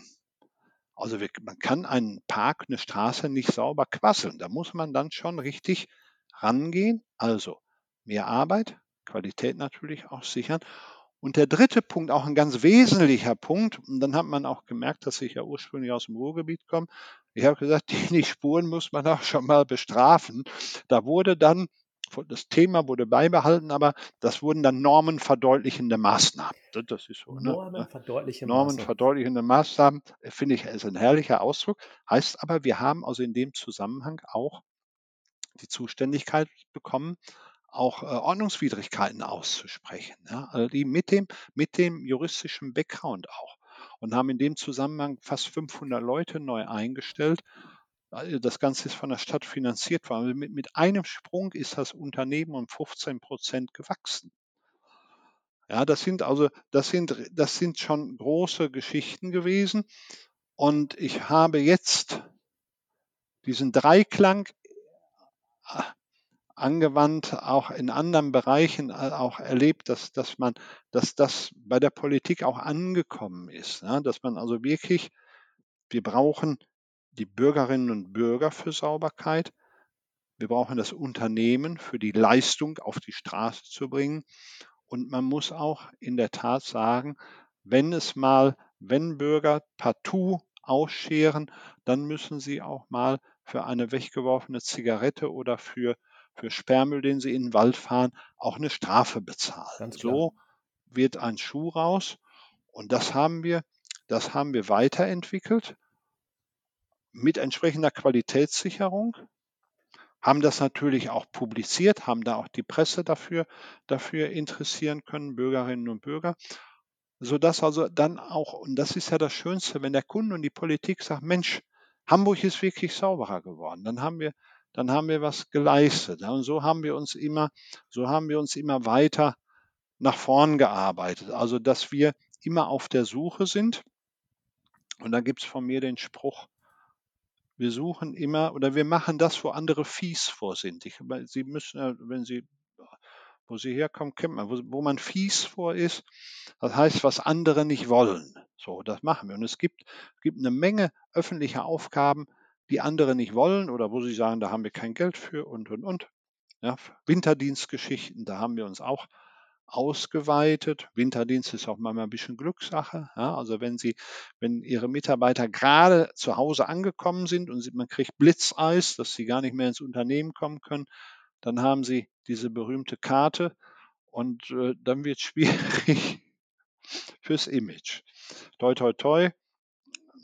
Also wir, man kann einen Park, eine Straße nicht sauber quasseln. Da muss man dann schon richtig rangehen. Also mehr Arbeit, Qualität natürlich auch sichern. Und der dritte Punkt, auch ein ganz wesentlicher Punkt, und dann hat man auch gemerkt, dass ich ja ursprünglich aus dem Ruhrgebiet komme. Ich habe gesagt, die, Spuren muss man auch schon mal bestrafen. Da wurde dann, das Thema wurde beibehalten, aber das wurden dann normenverdeutlichende Maßnahmen. Das ist so. Ne? Normenverdeutliche Normenverdeutlichende Maßnahmen, finde ich, ist ein herrlicher Ausdruck. Heißt aber, wir haben also in dem Zusammenhang auch die Zuständigkeit bekommen, auch äh, Ordnungswidrigkeiten auszusprechen. Ja? Also die mit dem, mit dem juristischen Background auch. Und haben in dem Zusammenhang fast 500 Leute neu eingestellt. Also das Ganze ist von der Stadt finanziert worden. Also mit, mit einem Sprung ist das Unternehmen um 15 Prozent gewachsen. Ja, das sind also, das sind, das sind schon große Geschichten gewesen. Und ich habe jetzt diesen Dreiklang angewandt, auch in anderen Bereichen äh, auch erlebt, dass, dass man, dass das bei der Politik auch angekommen ist. Ja, dass man also wirklich, wir brauchen die Bürgerinnen und Bürger für Sauberkeit. Wir brauchen das Unternehmen für die Leistung auf die Straße zu bringen. Und man muss auch in der Tat sagen, wenn es mal, wenn Bürger partout ausscheren, dann müssen sie auch mal für eine weggeworfene Zigarette oder für für Sperrmüll, den sie in den Wald fahren, auch eine Strafe bezahlen. So wird ein Schuh raus. Und das haben wir, das haben wir weiterentwickelt mit entsprechender Qualitätssicherung, haben das natürlich auch publiziert, haben da auch die Presse dafür, dafür interessieren können, Bürgerinnen und Bürger, sodass also dann auch, und das ist ja das Schönste, wenn der Kunde und die Politik sagt, Mensch, Hamburg ist wirklich sauberer geworden, dann haben wir dann haben wir was geleistet. Und so haben wir uns immer, so haben wir uns immer weiter nach vorn gearbeitet. Also, dass wir immer auf der Suche sind. Und da gibt es von mir den Spruch, wir suchen immer oder wir machen das, wo andere fies vor sind. Ich, Sie müssen, wenn Sie, wo Sie herkommen, kennt man, wo, wo man fies vor ist, das heißt, was andere nicht wollen. So, das machen wir. Und es gibt, gibt eine Menge öffentlicher Aufgaben, die andere nicht wollen oder wo sie sagen, da haben wir kein Geld für und, und, und. Ja, Winterdienstgeschichten, da haben wir uns auch ausgeweitet. Winterdienst ist auch manchmal ein bisschen Glückssache. Ja, also wenn Sie, wenn Ihre Mitarbeiter gerade zu Hause angekommen sind und man kriegt Blitzeis, dass sie gar nicht mehr ins Unternehmen kommen können, dann haben Sie diese berühmte Karte und äh, dann wird es schwierig fürs Image. Toi, toi, toi.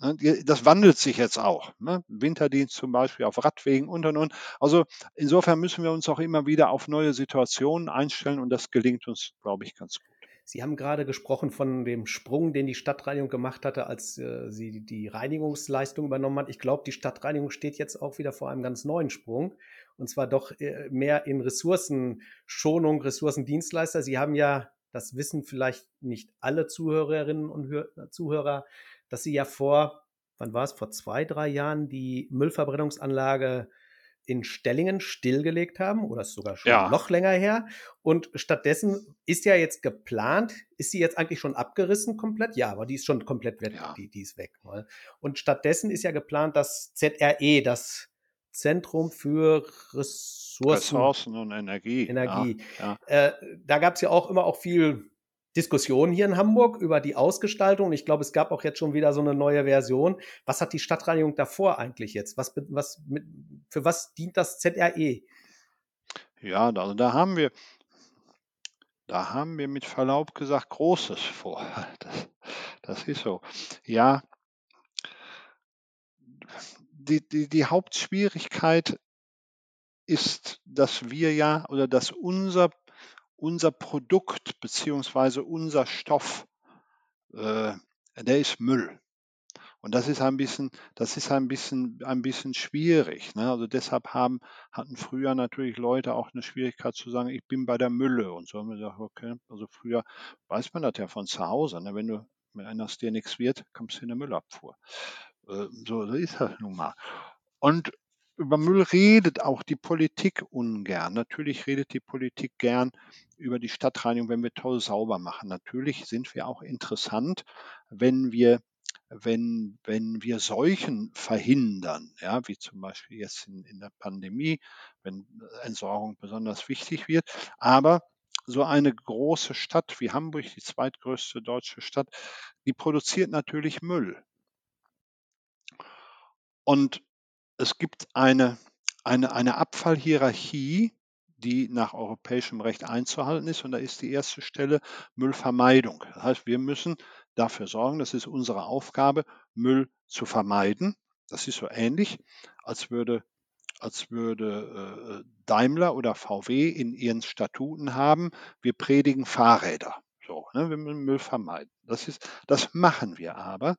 Ne, das wandelt sich jetzt auch. Ne? Winterdienst zum Beispiel auf Radwegen und und und. Also insofern müssen wir uns auch immer wieder auf neue Situationen einstellen und das gelingt uns, glaube ich, ganz gut. Sie haben gerade gesprochen von dem Sprung, den die Stadtreinigung gemacht hatte, als äh, sie die Reinigungsleistung übernommen hat. Ich glaube, die Stadtreinigung steht jetzt auch wieder vor einem ganz neuen Sprung. Und zwar doch äh, mehr in Ressourcenschonung, Ressourcendienstleister. Sie haben ja, das wissen vielleicht nicht alle Zuhörerinnen und Hör Zuhörer, dass sie ja vor, wann war es, vor zwei, drei Jahren die Müllverbrennungsanlage in Stellingen stillgelegt haben oder ist sogar schon ja. noch länger her. Und stattdessen ist ja jetzt geplant, ist sie jetzt eigentlich schon abgerissen komplett? Ja, aber die ist schon komplett weg, ja. die, die ist weg. Und stattdessen ist ja geplant, das ZRE, das Zentrum für Ressourcen, Ressourcen und Energie. Energie. Ja. Äh, da gab es ja auch immer auch viel Diskussion hier in Hamburg über die Ausgestaltung. Ich glaube, es gab auch jetzt schon wieder so eine neue Version. Was hat die Stadtreinigung davor eigentlich jetzt? Was, was, mit, für was dient das ZRE? Ja, also da haben wir, da haben wir mit Verlaub gesagt Großes vor. Das, das ist so. Ja, die, die, die Hauptschwierigkeit ist, dass wir ja oder dass unser unser Produkt beziehungsweise unser Stoff, äh, der ist Müll. Und das ist ein bisschen, das ist ein bisschen, ein bisschen schwierig. Ne? Also deshalb haben, hatten früher natürlich Leute auch eine Schwierigkeit zu sagen, ich bin bei der Mülle und so. haben wir gesagt, okay, also früher weiß man das ja von zu Hause. Ne? Wenn du, wenn einer dir nichts wird, kommst du in eine Müllabfuhr. Äh, so, so ist das nun mal. Und über Müll redet auch die Politik ungern. Natürlich redet die Politik gern über die Stadtreinigung, wenn wir toll sauber machen. Natürlich sind wir auch interessant, wenn wir wenn, wenn wir Seuchen verhindern, ja, wie zum Beispiel jetzt in, in der Pandemie, wenn Entsorgung besonders wichtig wird. Aber so eine große Stadt wie Hamburg, die zweitgrößte deutsche Stadt, die produziert natürlich Müll. Und es gibt eine, eine, eine Abfallhierarchie, die nach europäischem Recht einzuhalten ist. Und da ist die erste Stelle Müllvermeidung. Das heißt, wir müssen dafür sorgen, das ist unsere Aufgabe, Müll zu vermeiden. Das ist so ähnlich, als würde, als würde äh, Daimler oder VW in ihren Statuten haben, wir predigen Fahrräder. So, ne, wir müssen Müll vermeiden. Das, ist, das machen wir aber.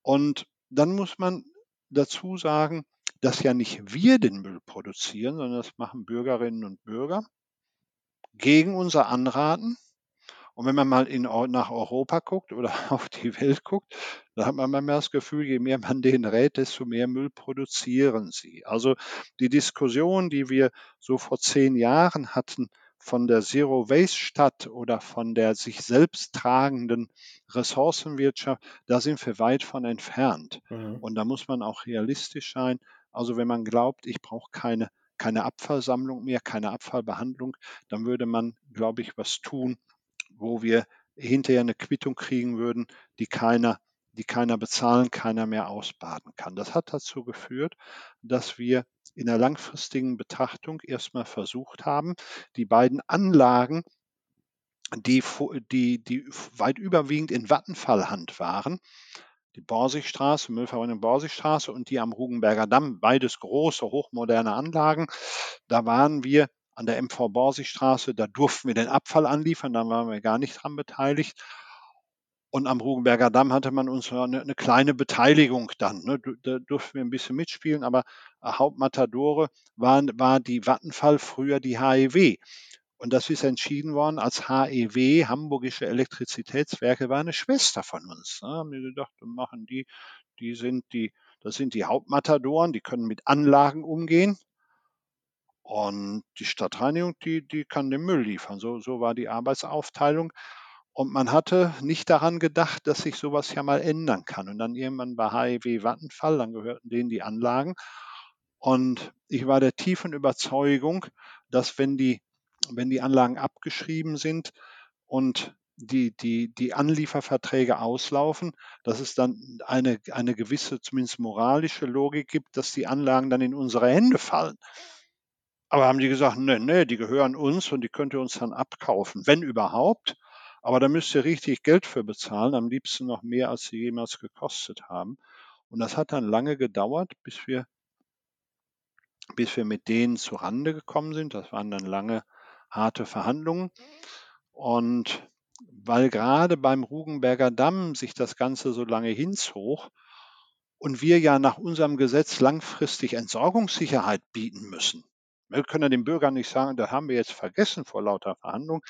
Und dann muss man dazu sagen, dass ja nicht wir den Müll produzieren, sondern das machen Bürgerinnen und Bürger gegen unser Anraten. Und wenn man mal in, nach Europa guckt oder auf die Welt guckt, dann hat man manchmal das Gefühl, je mehr man denen rät, desto mehr Müll produzieren sie. Also die Diskussion, die wir so vor zehn Jahren hatten, von der Zero Waste Stadt oder von der sich selbst tragenden Ressourcenwirtschaft, da sind wir weit von entfernt. Mhm. Und da muss man auch realistisch sein. Also wenn man glaubt, ich brauche keine, keine Abfallsammlung mehr, keine Abfallbehandlung, dann würde man, glaube ich, was tun, wo wir hinterher eine Quittung kriegen würden, die keiner, die keiner bezahlen, keiner mehr ausbaden kann. Das hat dazu geführt, dass wir in der langfristigen Betrachtung erstmal versucht haben, die beiden Anlagen, die, die, die weit überwiegend in Vattenfallhand waren, die Borsigstraße, Müllverbrennung Borsigstraße und die am Rugenberger Damm, beides große, hochmoderne Anlagen. Da waren wir an der MV Borsigstraße, da durften wir den Abfall anliefern, da waren wir gar nicht dran beteiligt. Und am Rugenberger Damm hatte man uns eine, eine kleine Beteiligung dann. Ne? Da durften wir ein bisschen mitspielen, aber Hauptmatadore waren, war die Vattenfall, früher die HEW. Und das ist entschieden worden als HEW, Hamburgische Elektrizitätswerke, war eine Schwester von uns. Da ne? haben wir gedacht, machen die, die sind die, das sind die Hauptmatadoren, die können mit Anlagen umgehen. Und die Stadtreinigung, die, die kann den Müll liefern. So, so war die Arbeitsaufteilung. Und man hatte nicht daran gedacht, dass sich sowas ja mal ändern kann. Und dann irgendwann bei HEW Vattenfall, dann gehörten denen die Anlagen. Und ich war der tiefen Überzeugung, dass wenn die, wenn die Anlagen abgeschrieben sind und die, die, die Anlieferverträge auslaufen, dass es dann eine, eine gewisse, zumindest moralische Logik gibt, dass die Anlagen dann in unsere Hände fallen. Aber haben die gesagt, nee, nee, die gehören uns und die könnt ihr uns dann abkaufen, wenn überhaupt. Aber da müsst ihr richtig Geld für bezahlen, am liebsten noch mehr, als sie jemals gekostet haben. Und das hat dann lange gedauert, bis wir, bis wir mit denen zu Rande gekommen sind. Das waren dann lange, harte Verhandlungen. Und weil gerade beim Rugenberger Damm sich das Ganze so lange hinzog und wir ja nach unserem Gesetz langfristig Entsorgungssicherheit bieten müssen, wir können ja den Bürgern nicht sagen, da haben wir jetzt vergessen vor lauter Verhandlung,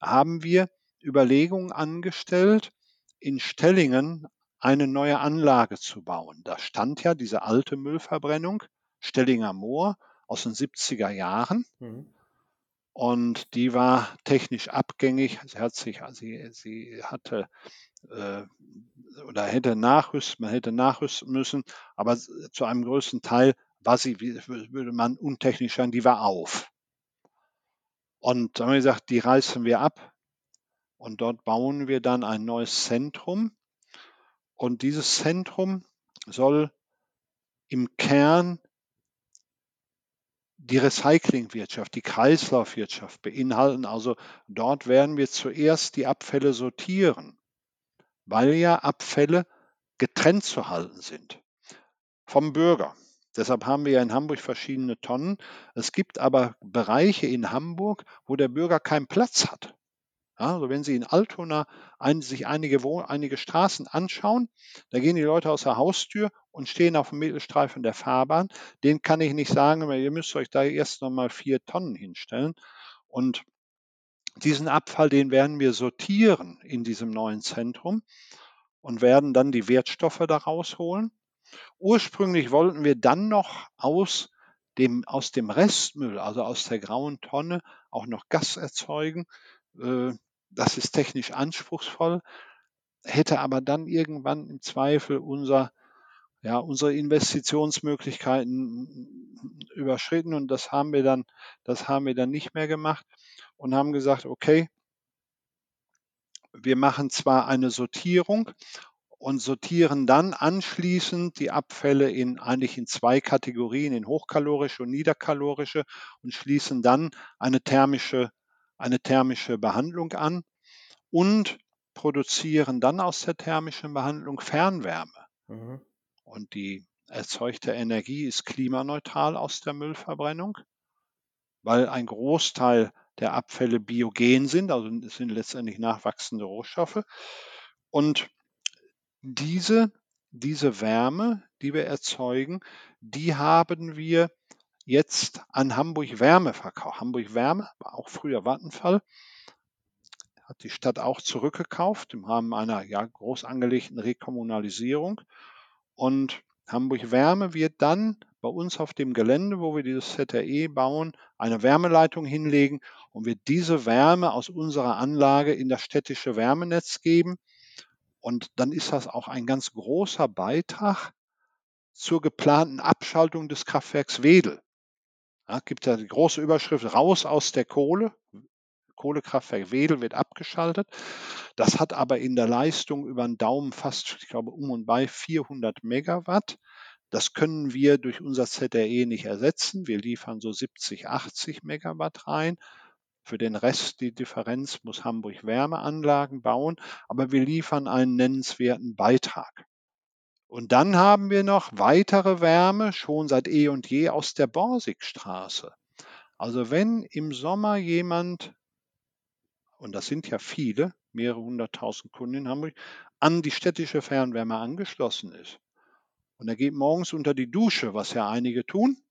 haben wir Überlegungen angestellt, in Stellingen eine neue Anlage zu bauen. Da stand ja diese alte Müllverbrennung, Stellinger Moor aus den 70er Jahren. Mhm. Und die war technisch abgängig. Sie, hat sich, sie, sie hatte äh, oder hätte nachrüsten, man hätte nachrüsten müssen, aber zu einem größten Teil war sie, würde man untechnisch sagen, die war auf. Und dann haben wir gesagt, die reißen wir ab und dort bauen wir dann ein neues Zentrum. Und dieses Zentrum soll im Kern die Recyclingwirtschaft, die Kreislaufwirtschaft beinhalten. Also dort werden wir zuerst die Abfälle sortieren, weil ja Abfälle getrennt zu halten sind vom Bürger. Deshalb haben wir ja in Hamburg verschiedene Tonnen. Es gibt aber Bereiche in Hamburg, wo der Bürger keinen Platz hat. Ja, also wenn Sie in Altona ein, sich einige, einige Straßen anschauen, da gehen die Leute aus der Haustür und stehen auf dem Mittelstreifen der Fahrbahn. Den kann ich nicht sagen, weil ihr müsst euch da erst nochmal vier Tonnen hinstellen. Und diesen Abfall, den werden wir sortieren in diesem neuen Zentrum und werden dann die Wertstoffe daraus holen Ursprünglich wollten wir dann noch aus dem, aus dem Restmüll, also aus der grauen Tonne, auch noch Gas erzeugen. Äh, das ist technisch anspruchsvoll, hätte aber dann irgendwann im Zweifel unser, ja, unsere Investitionsmöglichkeiten überschritten und das haben wir dann, das haben wir dann nicht mehr gemacht und haben gesagt, okay, wir machen zwar eine Sortierung und sortieren dann anschließend die Abfälle in eigentlich in zwei Kategorien, in hochkalorische und niederkalorische und schließen dann eine thermische, eine thermische Behandlung an und produzieren dann aus der thermischen Behandlung Fernwärme. Mhm. Und die erzeugte Energie ist klimaneutral aus der Müllverbrennung, weil ein Großteil der Abfälle biogen sind, also es sind letztendlich nachwachsende Rohstoffe. Und diese, diese Wärme, die wir erzeugen, die haben wir jetzt an Hamburg Wärme verkauft. Hamburg Wärme war auch früher Vattenfall, hat die Stadt auch zurückgekauft im Rahmen einer ja, groß angelegten Rekommunalisierung. Und Hamburg Wärme wird dann bei uns auf dem Gelände, wo wir dieses ZRE bauen, eine Wärmeleitung hinlegen und wird diese Wärme aus unserer Anlage in das städtische Wärmenetz geben. Und dann ist das auch ein ganz großer Beitrag zur geplanten Abschaltung des Kraftwerks Wedel. Ja, gibt ja die große Überschrift raus aus der Kohle. Kohlekraftwerk Wedel wird abgeschaltet. Das hat aber in der Leistung über den Daumen fast, ich glaube, um und bei 400 Megawatt. Das können wir durch unser ZRE nicht ersetzen. Wir liefern so 70, 80 Megawatt rein. Für den Rest, die Differenz, muss Hamburg Wärmeanlagen bauen, aber wir liefern einen nennenswerten Beitrag. Und dann haben wir noch weitere Wärme, schon seit eh und je aus der Borsigstraße. Also wenn im Sommer jemand und das sind ja viele, mehrere hunderttausend Kunden in Hamburg, an die städtische Fernwärme angeschlossen ist und er geht morgens unter die Dusche, was ja einige tun,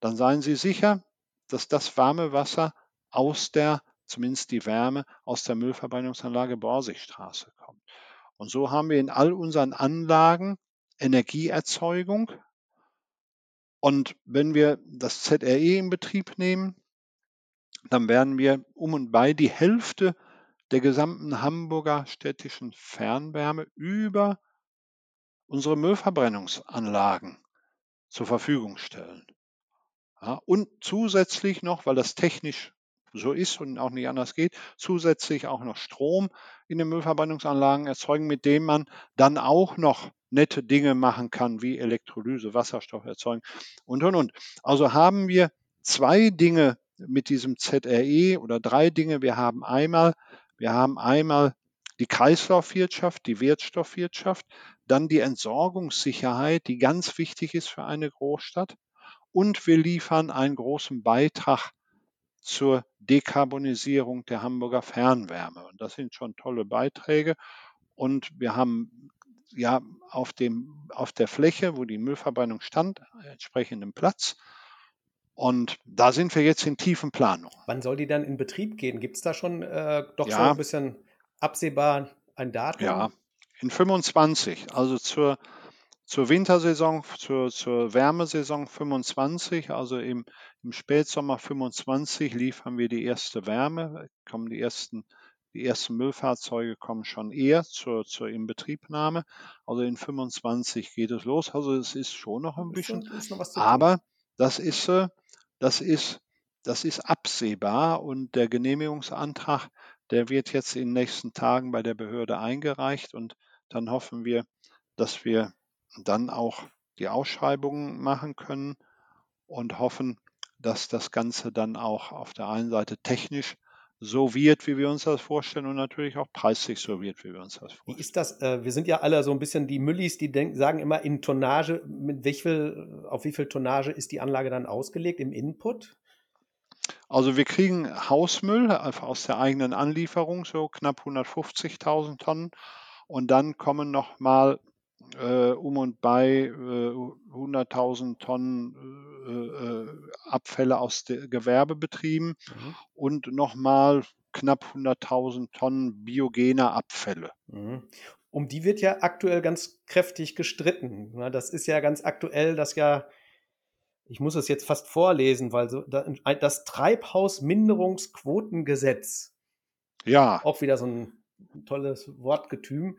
dann seien Sie sicher, dass das warme Wasser aus der, zumindest die Wärme, aus der Müllverbrennungsanlage Borsigstraße kommt. Und so haben wir in all unseren Anlagen Energieerzeugung. Und wenn wir das ZRE in Betrieb nehmen, dann werden wir um und bei die Hälfte der gesamten Hamburger städtischen Fernwärme über unsere Müllverbrennungsanlagen zur Verfügung stellen. Ja, und zusätzlich noch, weil das technisch so ist und auch nicht anders geht, zusätzlich auch noch Strom in den Müllverbrennungsanlagen erzeugen, mit dem man dann auch noch nette Dinge machen kann, wie Elektrolyse, Wasserstoff erzeugen und, und, und. Also haben wir zwei Dinge mit diesem ZRE oder drei Dinge. Wir haben einmal, wir haben einmal die Kreislaufwirtschaft, die Wertstoffwirtschaft, dann die Entsorgungssicherheit, die ganz wichtig ist für eine Großstadt. Und wir liefern einen großen Beitrag zur Dekarbonisierung der Hamburger Fernwärme. Und das sind schon tolle Beiträge. Und wir haben ja auf, dem, auf der Fläche, wo die Müllverbrennung stand, entsprechenden Platz. Und da sind wir jetzt in tiefen Planung. Wann soll die dann in Betrieb gehen? Gibt es da schon äh, doch ja, schon ein bisschen absehbar ein Datum? Ja, in 25, also zur, zur Wintersaison, zur, zur Wärmesaison 25, also im, im Spätsommer 25 liefern wir die erste Wärme, kommen die ersten die ersten Müllfahrzeuge kommen schon eher zur, zur Inbetriebnahme. Also in 25 geht es los. Also es ist schon noch ein bisschen. Noch aber das ist, äh, das ist, das ist absehbar und der Genehmigungsantrag, der wird jetzt in den nächsten Tagen bei der Behörde eingereicht und dann hoffen wir, dass wir dann auch die Ausschreibungen machen können und hoffen, dass das Ganze dann auch auf der einen Seite technisch so wird, wie wir uns das vorstellen und natürlich auch preislich so wird, wie wir uns das vorstellen. Wie ist das? Äh, wir sind ja alle so ein bisschen die Müllis, die denken, sagen immer in Tonnage, mit wie viel, auf wie viel Tonnage ist die Anlage dann ausgelegt im Input? Also wir kriegen Hausmüll aus der eigenen Anlieferung, so knapp 150.000 Tonnen. Und dann kommen noch mal äh, um und bei äh, 100.000 Tonnen äh, äh, Abfälle aus Gewerbebetrieben mhm. und nochmal knapp 100.000 Tonnen biogener Abfälle. Mhm. Um die wird ja aktuell ganz kräftig gestritten. Das ist ja ganz aktuell, dass ja, ich muss es jetzt fast vorlesen, weil so, das Treibhausminderungsquotengesetz, ja. auch wieder so ein tolles Wortgetüm,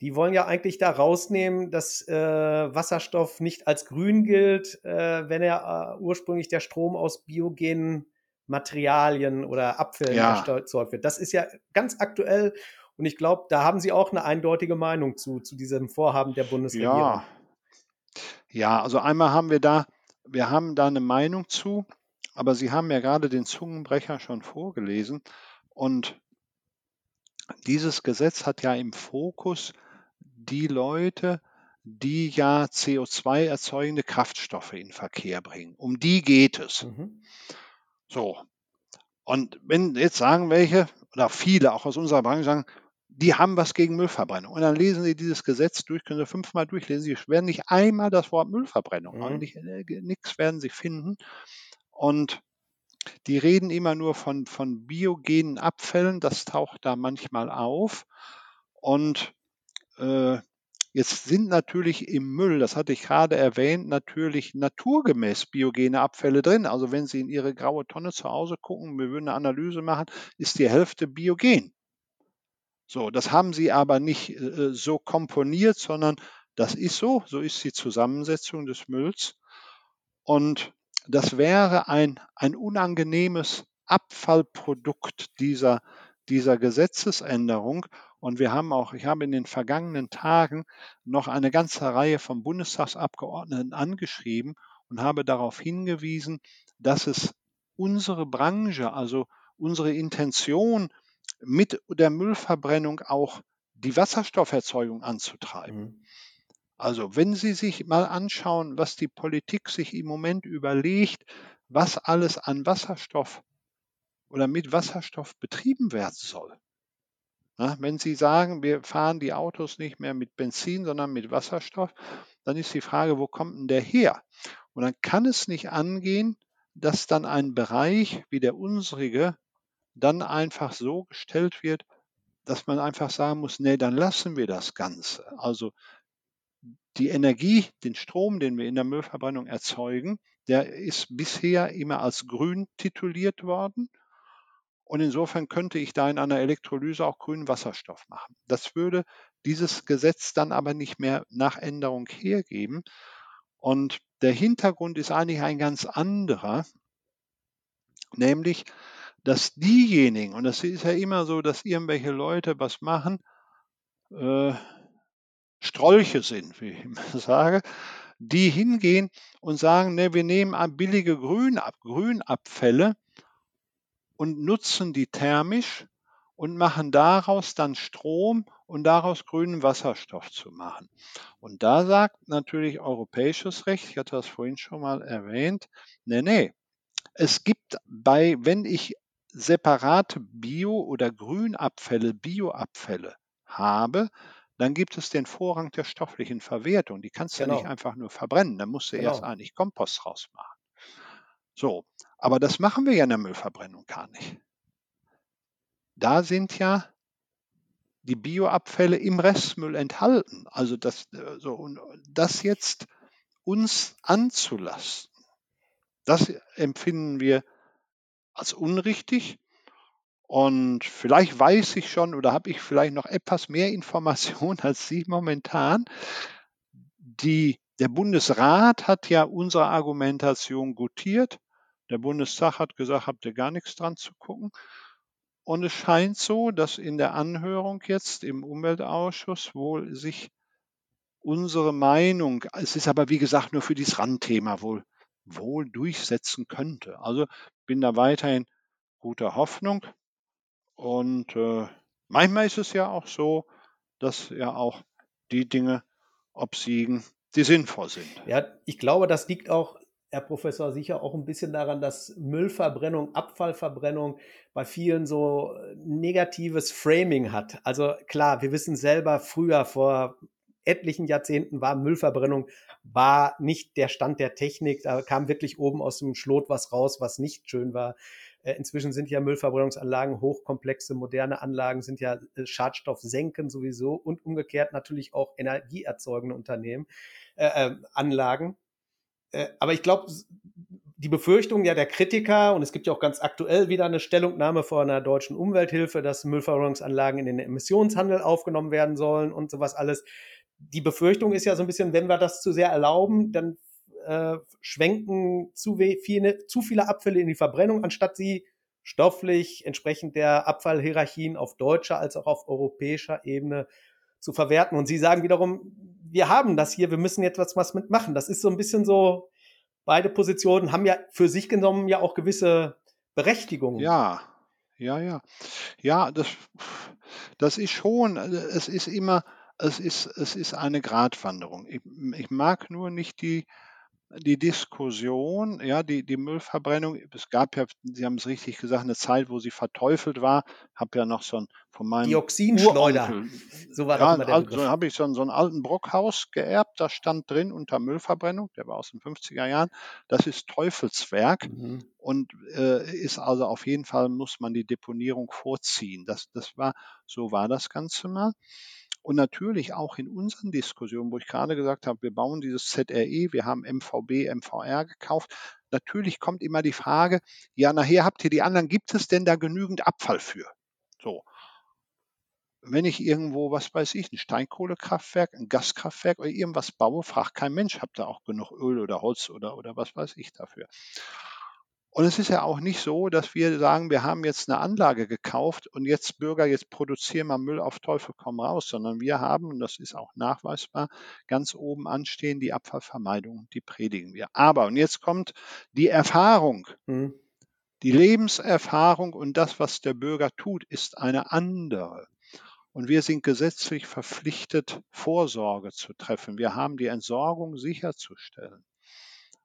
die wollen ja eigentlich da rausnehmen, dass äh, Wasserstoff nicht als grün gilt, äh, wenn er äh, ursprünglich der Strom aus biogenen Materialien oder Abfällen ja. erzeugt wird. Das ist ja ganz aktuell und ich glaube, da haben Sie auch eine eindeutige Meinung zu, zu diesem Vorhaben der Bundesregierung. Ja. ja, also einmal haben wir da, wir haben da eine Meinung zu, aber Sie haben ja gerade den Zungenbrecher schon vorgelesen und dieses Gesetz hat ja im Fokus die Leute, die ja CO2 erzeugende Kraftstoffe in Verkehr bringen. Um die geht es. Mhm. So. Und wenn jetzt sagen welche, oder viele auch aus unserer Branche sagen, die haben was gegen Müllverbrennung. Und dann lesen sie dieses Gesetz durch, können sie fünfmal durchlesen. Sie werden nicht einmal das Wort Müllverbrennung, mhm. nicht, äh, nichts werden sie finden. Und die reden immer nur von, von biogenen Abfällen, das taucht da manchmal auf. Und äh, Jetzt sind natürlich im Müll, das hatte ich gerade erwähnt, natürlich naturgemäß biogene Abfälle drin. Also wenn Sie in Ihre graue Tonne zu Hause gucken, wir würden eine Analyse machen, ist die Hälfte biogen. So, das haben Sie aber nicht äh, so komponiert, sondern das ist so, so ist die Zusammensetzung des Mülls. Und das wäre ein, ein unangenehmes Abfallprodukt dieser, dieser Gesetzesänderung. Und wir haben auch, ich habe in den vergangenen Tagen noch eine ganze Reihe von Bundestagsabgeordneten angeschrieben und habe darauf hingewiesen, dass es unsere Branche, also unsere Intention mit der Müllverbrennung auch die Wasserstofferzeugung anzutreiben. Mhm. Also wenn Sie sich mal anschauen, was die Politik sich im Moment überlegt, was alles an Wasserstoff oder mit Wasserstoff betrieben werden soll. Na, wenn Sie sagen, wir fahren die Autos nicht mehr mit Benzin, sondern mit Wasserstoff, dann ist die Frage, wo kommt denn der her? Und dann kann es nicht angehen, dass dann ein Bereich wie der unsrige dann einfach so gestellt wird, dass man einfach sagen muss, nee, dann lassen wir das Ganze. Also die Energie, den Strom, den wir in der Müllverbrennung erzeugen, der ist bisher immer als grün tituliert worden. Und insofern könnte ich da in einer Elektrolyse auch grünen Wasserstoff machen. Das würde dieses Gesetz dann aber nicht mehr nach Änderung hergeben. Und der Hintergrund ist eigentlich ein ganz anderer, nämlich, dass diejenigen, und das ist ja immer so, dass irgendwelche Leute was machen, äh, Strolche sind, wie ich immer sage, die hingehen und sagen, ne, wir nehmen billige Grünab Grünabfälle und nutzen die thermisch und machen daraus dann Strom und daraus grünen Wasserstoff zu machen. Und da sagt natürlich europäisches Recht, ich hatte das vorhin schon mal erwähnt, nee, nee, es gibt bei, wenn ich separate Bio- oder Grünabfälle, Bioabfälle habe, dann gibt es den Vorrang der stofflichen Verwertung. Die kannst du genau. ja nicht genau. einfach nur verbrennen, da musst du genau. erst eigentlich Kompost rausmachen. So, aber das machen wir ja in der Müllverbrennung gar nicht. Da sind ja die Bioabfälle im Restmüll enthalten. Also das, äh, so, das jetzt uns anzulassen, das empfinden wir als unrichtig. Und vielleicht weiß ich schon oder habe ich vielleicht noch etwas mehr Informationen als Sie momentan. Die, der Bundesrat hat ja unsere Argumentation gutiert der Bundestag hat gesagt, habt ihr gar nichts dran zu gucken. Und es scheint so, dass in der Anhörung jetzt im Umweltausschuss wohl sich unsere Meinung, es ist aber wie gesagt nur für dieses Randthema wohl, wohl durchsetzen könnte. Also bin da weiterhin guter Hoffnung. Und äh, manchmal ist es ja auch so, dass ja auch die Dinge obsiegen, die sinnvoll sind. Ja, ich glaube, das liegt auch Herr Professor, sicher auch ein bisschen daran, dass Müllverbrennung, Abfallverbrennung bei vielen so negatives Framing hat. Also klar, wir wissen selber, früher vor etlichen Jahrzehnten war Müllverbrennung war nicht der Stand der Technik. Da kam wirklich oben aus dem Schlot was raus, was nicht schön war. Äh, inzwischen sind ja Müllverbrennungsanlagen hochkomplexe, moderne Anlagen, sind ja äh, Schadstoffsenken sowieso und umgekehrt natürlich auch energieerzeugende Unternehmen, äh, äh Anlagen. Äh, aber ich glaube, die Befürchtung ja der Kritiker, und es gibt ja auch ganz aktuell wieder eine Stellungnahme von einer deutschen Umwelthilfe, dass Müllverbrennungsanlagen in den Emissionshandel aufgenommen werden sollen und sowas alles. Die Befürchtung ist ja so ein bisschen, wenn wir das zu sehr erlauben, dann äh, schwenken zu, viele, zu viele Abfälle in die Verbrennung, anstatt sie stofflich entsprechend der Abfallhierarchien auf deutscher als auch auf europäischer Ebene zu verwerten. Und Sie sagen wiederum, wir haben das hier, wir müssen jetzt was mitmachen. Das ist so ein bisschen so, beide Positionen haben ja für sich genommen ja auch gewisse Berechtigungen. Ja, ja, ja. Ja, das, das ist schon, es ist immer, es ist, es ist eine Gratwanderung. Ich, ich mag nur nicht die, die Diskussion, ja, die, die Müllverbrennung, es gab ja, Sie haben es richtig gesagt, eine Zeit, wo sie verteufelt war. Habe ja noch so ein von meinem Dioxinschleuder. Uronkel, so war das ja, der So habe ich so, so einen alten Brockhaus geerbt, da stand drin unter Müllverbrennung, der war aus den 50er Jahren. Das ist Teufelswerk mhm. und äh, ist also auf jeden Fall muss man die Deponierung vorziehen. Das, das war, so war das Ganze mal. Und natürlich auch in unseren Diskussionen, wo ich gerade gesagt habe, wir bauen dieses ZRE, wir haben MVB, MVR gekauft. Natürlich kommt immer die Frage, ja, nachher habt ihr die anderen, gibt es denn da genügend Abfall für? So. Wenn ich irgendwo, was weiß ich, ein Steinkohlekraftwerk, ein Gaskraftwerk oder irgendwas baue, fragt kein Mensch, habt ihr auch genug Öl oder Holz oder, oder was weiß ich dafür. Und es ist ja auch nicht so, dass wir sagen, wir haben jetzt eine Anlage gekauft und jetzt Bürger, jetzt produzieren wir Müll auf Teufel komm raus, sondern wir haben, und das ist auch nachweisbar, ganz oben anstehen die Abfallvermeidung, die predigen wir. Aber, und jetzt kommt die Erfahrung. Mhm. Die Lebenserfahrung und das, was der Bürger tut, ist eine andere. Und wir sind gesetzlich verpflichtet, Vorsorge zu treffen. Wir haben die Entsorgung sicherzustellen.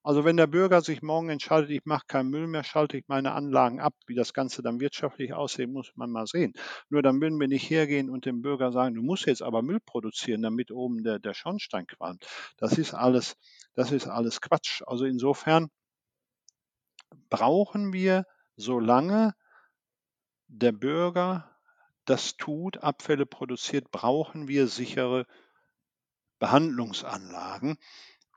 Also wenn der Bürger sich morgen entscheidet, ich mache keinen Müll mehr, schalte ich meine Anlagen ab. Wie das Ganze dann wirtschaftlich aussehen, muss man mal sehen. Nur dann würden wir nicht hergehen und dem Bürger sagen, du musst jetzt aber Müll produzieren, damit oben der, der Schornstein qualmt. Das ist alles, das ist alles Quatsch. Also insofern brauchen wir, solange der Bürger das tut, Abfälle produziert, brauchen wir sichere Behandlungsanlagen.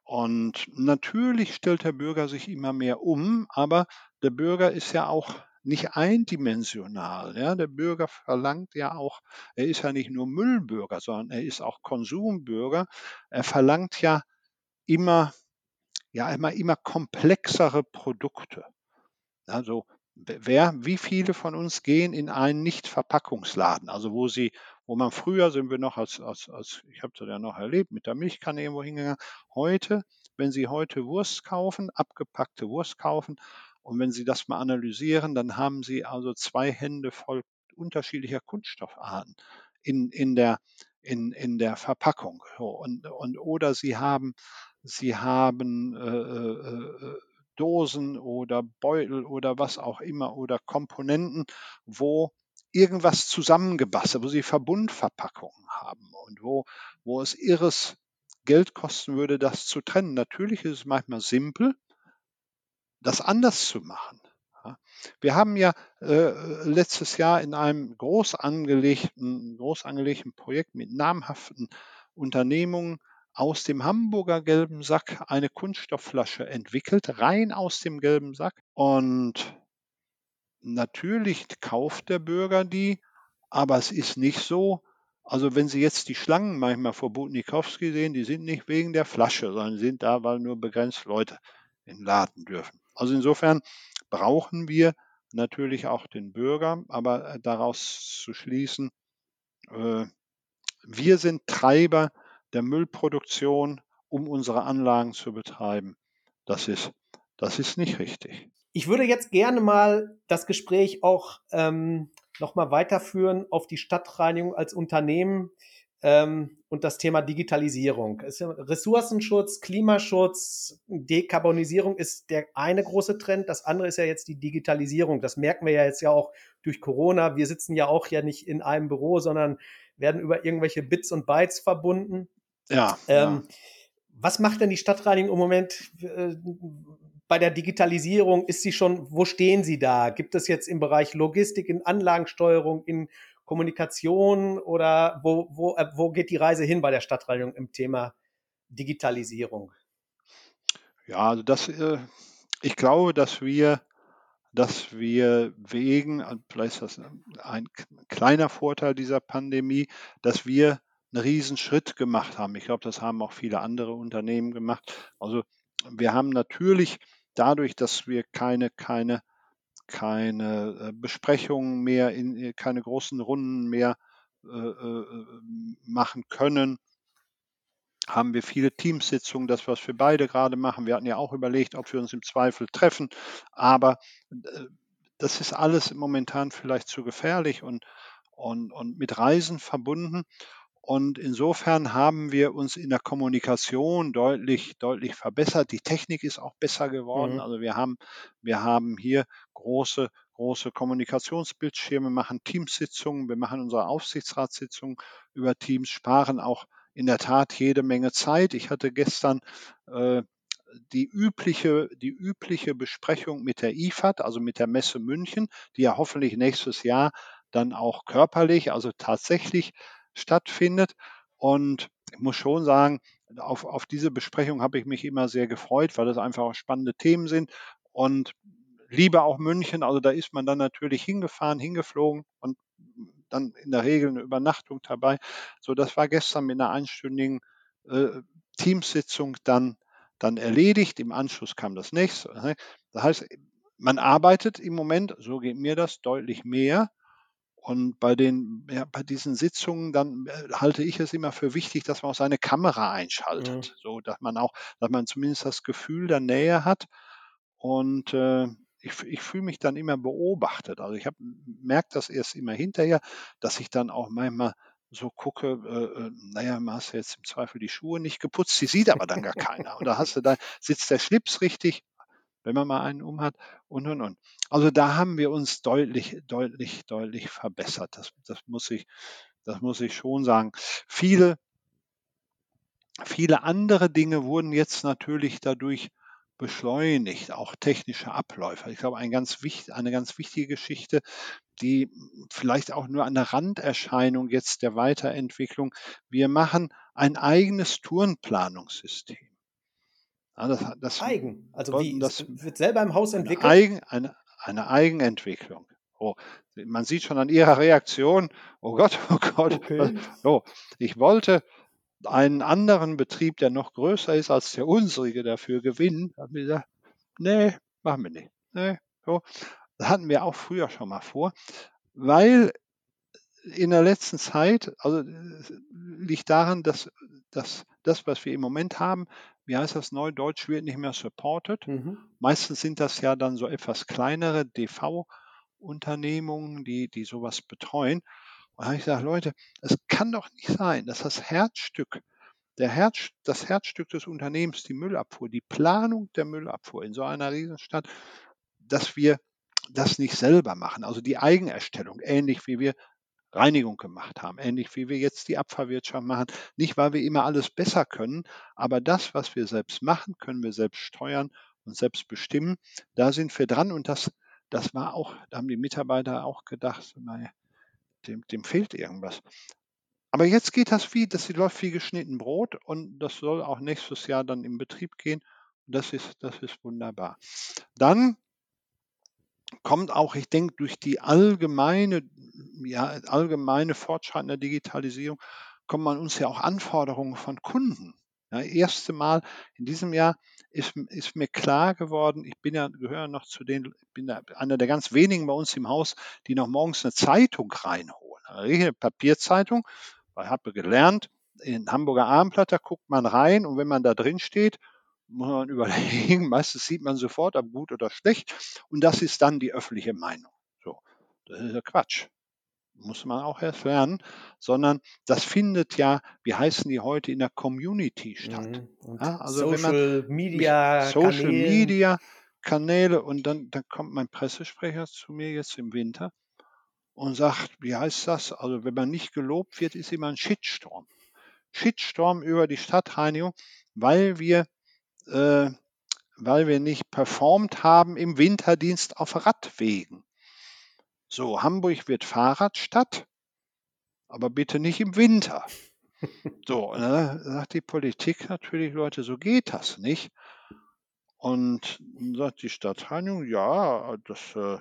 Und natürlich stellt der Bürger sich immer mehr um, aber der Bürger ist ja auch nicht eindimensional. Ja? Der Bürger verlangt ja auch, er ist ja nicht nur Müllbürger, sondern er ist auch Konsumbürger. Er verlangt ja immer, ja, immer, immer komplexere Produkte. Also wer, wie viele von uns gehen in einen Nicht-Verpackungsladen, also wo sie wo man früher sind wir noch als, als, als ich habe das ja noch erlebt, mit der Milchkanne irgendwo hingegangen. Heute, wenn Sie heute Wurst kaufen, abgepackte Wurst kaufen, und wenn Sie das mal analysieren, dann haben Sie also zwei Hände voll unterschiedlicher Kunststoffarten in, in, der, in, in der Verpackung. Und, und, oder Sie haben, Sie haben äh, äh, äh, Dosen oder Beutel oder was auch immer oder Komponenten, wo irgendwas zusammengebastelt, wo sie Verbundverpackungen haben und wo, wo es irres Geld kosten würde, das zu trennen. Natürlich ist es manchmal simpel, das anders zu machen. Wir haben ja äh, letztes Jahr in einem groß angelegten, groß angelegten Projekt mit namhaften Unternehmungen aus dem Hamburger gelben Sack eine Kunststoffflasche entwickelt, rein aus dem gelben Sack. Und Natürlich kauft der Bürger die, aber es ist nicht so. Also wenn Sie jetzt die Schlangen manchmal vor Butnikowski sehen, die sind nicht wegen der Flasche, sondern sind da, weil nur begrenzt Leute in den Laden dürfen. Also insofern brauchen wir natürlich auch den Bürger, aber äh, daraus zu schließen, äh, wir sind Treiber der Müllproduktion, um unsere Anlagen zu betreiben. Das ist, das ist nicht richtig. Ich würde jetzt gerne mal das Gespräch auch ähm, nochmal weiterführen auf die Stadtreinigung als Unternehmen ähm, und das Thema Digitalisierung. Ressourcenschutz, Klimaschutz, Dekarbonisierung ist der eine große Trend. Das andere ist ja jetzt die Digitalisierung. Das merken wir ja jetzt ja auch durch Corona. Wir sitzen ja auch ja nicht in einem Büro, sondern werden über irgendwelche Bits und Bytes verbunden. Ja. Ähm, ja. Was macht denn die Stadtreinigung im Moment? Bei der Digitalisierung ist sie schon, wo stehen Sie da? Gibt es jetzt im Bereich Logistik, in Anlagensteuerung, in Kommunikation oder wo, wo, äh, wo geht die Reise hin bei der Stadtreinigung im Thema Digitalisierung? Ja, also das, äh, ich glaube, dass wir, dass wir wegen, vielleicht ist das ein kleiner Vorteil dieser Pandemie, dass wir einen Riesenschritt gemacht haben. Ich glaube, das haben auch viele andere Unternehmen gemacht. Also wir haben natürlich dadurch, dass wir keine, keine, keine äh, Besprechungen mehr, in, äh, keine großen Runden mehr äh, machen können, haben wir viele Teamsitzungen, das, was wir beide gerade machen. Wir hatten ja auch überlegt, ob wir uns im Zweifel treffen, aber das ist alles momentan vielleicht zu gefährlich und, und, und mit Reisen verbunden. Und insofern haben wir uns in der Kommunikation deutlich, deutlich verbessert. Die Technik ist auch besser geworden. Mhm. Also wir haben, wir haben hier große, große Kommunikationsbildschirme, machen Teamsitzungen, wir machen unsere Aufsichtsratssitzungen über Teams, sparen auch in der Tat jede Menge Zeit. Ich hatte gestern äh, die übliche, die übliche Besprechung mit der IFAD, also mit der Messe München, die ja hoffentlich nächstes Jahr dann auch körperlich, also tatsächlich stattfindet. Und ich muss schon sagen, auf, auf diese Besprechung habe ich mich immer sehr gefreut, weil das einfach auch spannende Themen sind. Und liebe auch München, also da ist man dann natürlich hingefahren, hingeflogen und dann in der Regel eine Übernachtung dabei. So, das war gestern mit einer einstündigen äh, Teamsitzung dann, dann erledigt. Im Anschluss kam das nächste. Ne? Das heißt, man arbeitet im Moment, so geht mir das, deutlich mehr und bei den, ja, bei diesen Sitzungen, dann äh, halte ich es immer für wichtig, dass man auch seine Kamera einschaltet, mhm. so dass man auch, dass man zumindest das Gefühl der Nähe hat. Und äh, ich, ich fühle mich dann immer beobachtet. Also ich merke das erst immer hinterher, dass ich dann auch manchmal so gucke, äh, äh naja, hast du jetzt im Zweifel die Schuhe nicht geputzt, die sieht aber dann gar keiner. Oder hast du da, sitzt der Schlips richtig? Wenn man mal einen um hat und und und. Also da haben wir uns deutlich, deutlich, deutlich verbessert. Das, das muss ich, das muss ich schon sagen. Viele, viele andere Dinge wurden jetzt natürlich dadurch beschleunigt, auch technische Abläufe. Ich glaube, ein ganz wichtig, eine ganz wichtige Geschichte, die vielleicht auch nur eine Randerscheinung jetzt der Weiterentwicklung. Wir machen ein eigenes Tourenplanungssystem. Ja, das, das, Eigen. Also wie? Das wird selber im Haus entwickelt? Eigen, eine, eine Eigenentwicklung. Oh, man sieht schon an ihrer Reaktion, oh Gott, oh Gott. Okay. Oh, ich wollte einen anderen Betrieb, der noch größer ist als der unsrige, dafür gewinnen. Da haben wir gesagt, nee, machen wir nicht. Nee, so. Das hatten wir auch früher schon mal vor, weil in der letzten Zeit, also liegt daran, dass, dass das, was wir im Moment haben, wie heißt das Neudeutsch, wird nicht mehr supported. Mhm. Meistens sind das ja dann so etwas kleinere DV-Unternehmungen, die, die sowas betreuen. Und da habe ich gesagt, Leute, es kann doch nicht sein, dass das Herzstück, der Herz, das Herzstück des Unternehmens, die Müllabfuhr, die Planung der Müllabfuhr in so einer Riesenstadt, dass wir das nicht selber machen. Also die Eigenerstellung, ähnlich wie wir Reinigung gemacht haben, ähnlich wie wir jetzt die Abfallwirtschaft machen. Nicht, weil wir immer alles besser können, aber das, was wir selbst machen, können wir selbst steuern und selbst bestimmen. Da sind wir dran und das, das war auch, da haben die Mitarbeiter auch gedacht, naja, dem, dem fehlt irgendwas. Aber jetzt geht das wie, das läuft wie geschnitten Brot und das soll auch nächstes Jahr dann in Betrieb gehen. Das ist, das ist wunderbar. Dann kommt auch, ich denke, durch die allgemeine, ja, allgemeine fortschreitende Digitalisierung kommen an uns ja auch Anforderungen von Kunden. Ja, erste Mal in diesem Jahr ist, ist mir klar geworden, ich bin ja, gehöre noch zu den, bin da einer der ganz wenigen bei uns im Haus, die noch morgens eine Zeitung reinholen. Eine Papierzeitung, weil ich habe gelernt, in Hamburger Abendblätter guckt man rein und wenn man da drin steht, muss man überlegen. Meistens sieht man sofort, ob gut oder schlecht. Und das ist dann die öffentliche Meinung. So, das ist ja Quatsch. Muss man auch erst lernen, sondern das findet ja, wie heißen die heute, in der Community statt. Mhm. Ja, also Social man, Media Social Kanälen. Media Kanäle und dann, dann kommt mein Pressesprecher zu mir jetzt im Winter und sagt, wie heißt das? Also wenn man nicht gelobt wird, ist immer ein Shitstorm. Shitstorm über die Stadtreinigung, weil wir äh, weil wir nicht performt haben im Winterdienst auf Radwegen. So, Hamburg wird Fahrradstadt, aber bitte nicht im Winter. So, ne, sagt die Politik natürlich, Leute, so geht das nicht. Und dann sagt die Stadtreinigung, ja, das, äh,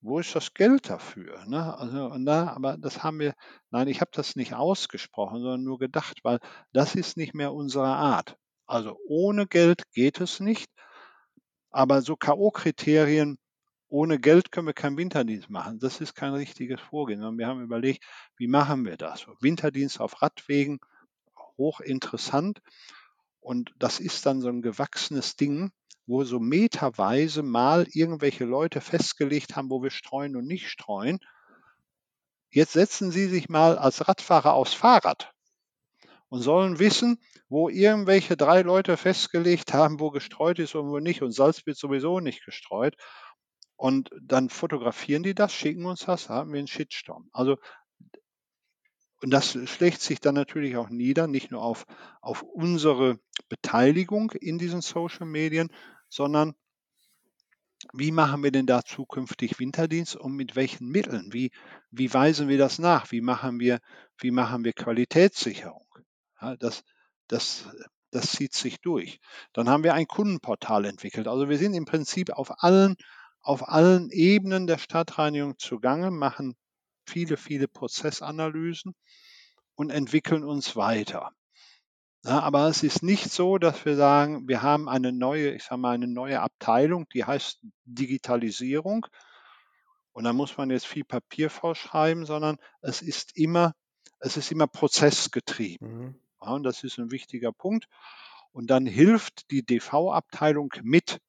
wo ist das Geld dafür? Ne? Also, na, aber das haben wir, nein, ich habe das nicht ausgesprochen, sondern nur gedacht, weil das ist nicht mehr unsere Art. Also ohne Geld geht es nicht, aber so K.O.-Kriterien, ohne Geld können wir keinen Winterdienst machen. Das ist kein richtiges Vorgehen, sondern wir haben überlegt, wie machen wir das? Winterdienst auf Radwegen, hochinteressant. Und das ist dann so ein gewachsenes Ding, wo so meterweise mal irgendwelche Leute festgelegt haben, wo wir streuen und nicht streuen. Jetzt setzen Sie sich mal als Radfahrer aufs Fahrrad und sollen wissen, wo irgendwelche drei Leute festgelegt haben, wo gestreut ist und wo nicht. Und Salz wird sowieso nicht gestreut. Und dann fotografieren die das, schicken uns das, haben wir einen Shitstorm. Also und das schlägt sich dann natürlich auch nieder, nicht nur auf, auf unsere Beteiligung in diesen Social Medien, sondern wie machen wir denn da zukünftig Winterdienst und mit welchen Mitteln? Wie, wie weisen wir das nach? Wie machen wir, wie machen wir Qualitätssicherung? Ja, das, das, das zieht sich durch. Dann haben wir ein Kundenportal entwickelt. Also wir sind im Prinzip auf allen, auf allen Ebenen der Stadtreinigung zugange, machen viele, viele Prozessanalysen und entwickeln uns weiter. Ja, aber es ist nicht so, dass wir sagen, wir haben eine neue, ich sage mal, eine neue Abteilung, die heißt Digitalisierung. Und da muss man jetzt viel Papier vorschreiben, sondern es ist immer, es ist immer prozessgetrieben. Mhm. Ja, das ist ein wichtiger Punkt. Und dann hilft die DV-Abteilung mit,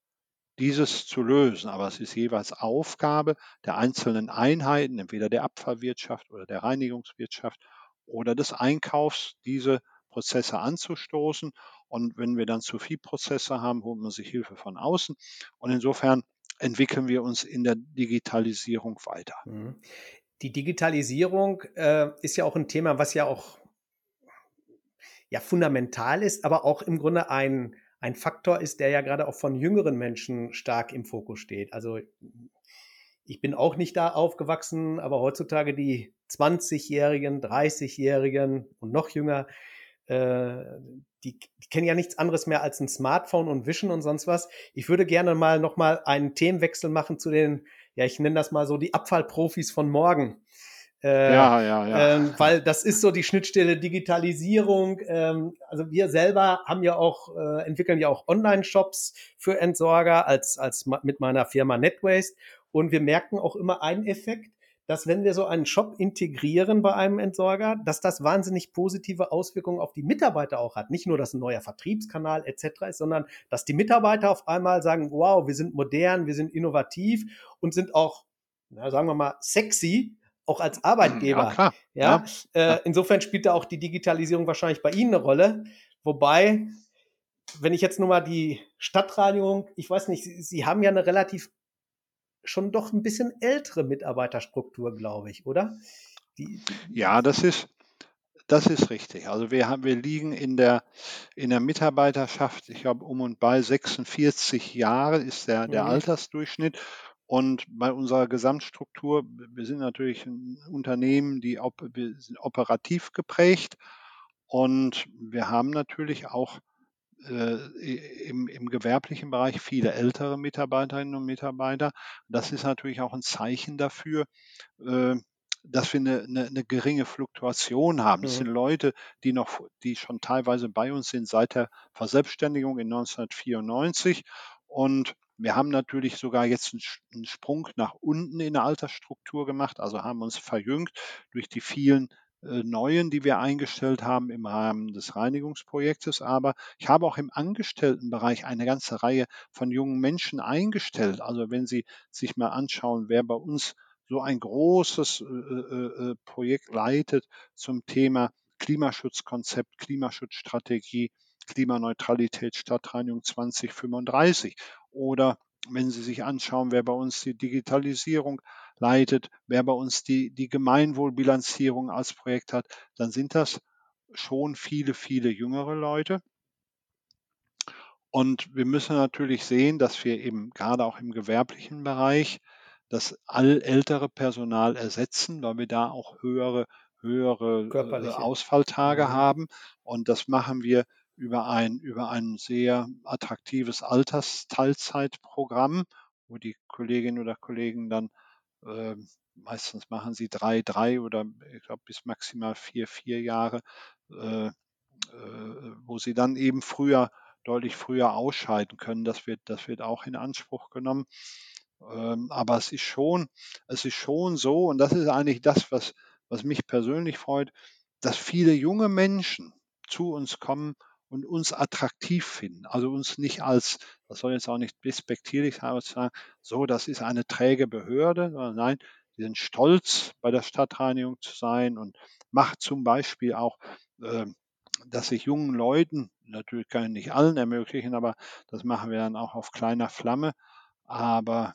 dieses zu lösen. Aber es ist jeweils Aufgabe der einzelnen Einheiten, entweder der Abfallwirtschaft oder der Reinigungswirtschaft oder des Einkaufs, diese Prozesse anzustoßen. Und wenn wir dann zu viel Prozesse haben, holt man sich Hilfe von außen. Und insofern entwickeln wir uns in der Digitalisierung weiter. Mhm. Die Digitalisierung äh, ist ja auch ein Thema, was ja auch ja fundamental ist, aber auch im Grunde ein, ein Faktor ist, der ja gerade auch von jüngeren Menschen stark im Fokus steht. Also ich bin auch nicht da aufgewachsen, aber heutzutage die 20-Jährigen, 30-Jährigen und noch jünger, äh, die, die, kennen ja nichts anderes mehr als ein Smartphone und Vision und sonst was. Ich würde gerne mal nochmal einen Themenwechsel machen zu den, ja, ich nenne das mal so die Abfallprofis von morgen. Äh, ja, ja, ja. Ähm, weil das ist so die Schnittstelle Digitalisierung. Ähm, also wir selber haben ja auch, äh, entwickeln ja auch Online-Shops für Entsorger als, als mit meiner Firma NetWaste. Und wir merken auch immer einen Effekt, dass wenn wir so einen Shop integrieren bei einem Entsorger, dass das wahnsinnig positive Auswirkungen auf die Mitarbeiter auch hat. Nicht nur, dass ein neuer Vertriebskanal etc. ist, sondern dass die Mitarbeiter auf einmal sagen, wow, wir sind modern, wir sind innovativ und sind auch, na, sagen wir mal, sexy, auch als Arbeitgeber. Ja, klar. Ja, ja. Äh, insofern spielt da auch die Digitalisierung wahrscheinlich bei Ihnen eine Rolle. Wobei, wenn ich jetzt nur mal die Stadtreinigung, ich weiß nicht, Sie, Sie haben ja eine relativ schon doch ein bisschen ältere Mitarbeiterstruktur, glaube ich, oder? Die, ja, das ist, das ist richtig. Also wir haben, wir liegen in der, in der Mitarbeiterschaft, ich glaube, um und bei 46 Jahre ist der, der mhm. Altersdurchschnitt. Und bei unserer Gesamtstruktur, wir sind natürlich ein Unternehmen, die op, operativ geprägt. Und wir haben natürlich auch äh, im, im gewerblichen Bereich viele ältere Mitarbeiterinnen und Mitarbeiter. Das ist natürlich auch ein Zeichen dafür, äh, dass wir eine, eine, eine geringe Fluktuation haben. Das mhm. sind Leute, die noch, die schon teilweise bei uns sind seit der Verselbstständigung in 1994 und wir haben natürlich sogar jetzt einen Sprung nach unten in der Altersstruktur gemacht, also haben uns verjüngt durch die vielen äh, neuen, die wir eingestellt haben im Rahmen des Reinigungsprojektes. Aber ich habe auch im Angestelltenbereich eine ganze Reihe von jungen Menschen eingestellt. Also wenn Sie sich mal anschauen, wer bei uns so ein großes äh, äh, Projekt leitet zum Thema Klimaschutzkonzept, Klimaschutzstrategie, Klimaneutralität Stadtreinigung 2035 oder wenn Sie sich anschauen, wer bei uns die Digitalisierung leitet, wer bei uns die, die Gemeinwohlbilanzierung als Projekt hat, dann sind das schon viele, viele jüngere Leute. Und wir müssen natürlich sehen, dass wir eben gerade auch im gewerblichen Bereich das all ältere Personal ersetzen, weil wir da auch höhere, höhere äh. Ausfalltage Mhm. haben. Und das machen wir über ein, über ein sehr attraktives Altersteilzeitprogramm, wo die Kolleginnen oder Kollegen dann äh, meistens machen sie drei, drei oder ich glaube bis maximal vier, vier Jahre, äh, äh, wo sie dann eben früher deutlich früher ausscheiden können. Das wird, das wird auch in Anspruch genommen. Ähm, aber es ist schon, es ist schon so, und das ist eigentlich das, was, was mich persönlich freut, dass viele junge Menschen zu uns kommen und uns attraktiv finden. Also uns nicht als, das soll jetzt auch nicht despektierlich sein, so, das ist eine träge Behörde, sondern nein, die sind stolz, bei der Stadtreinigung zu sein und macht zum Beispiel auch äh, dass ich jungen Leuten, natürlich ich nicht allen ermöglichen, aber das machen wir dann auch auf kleiner Flamme, aber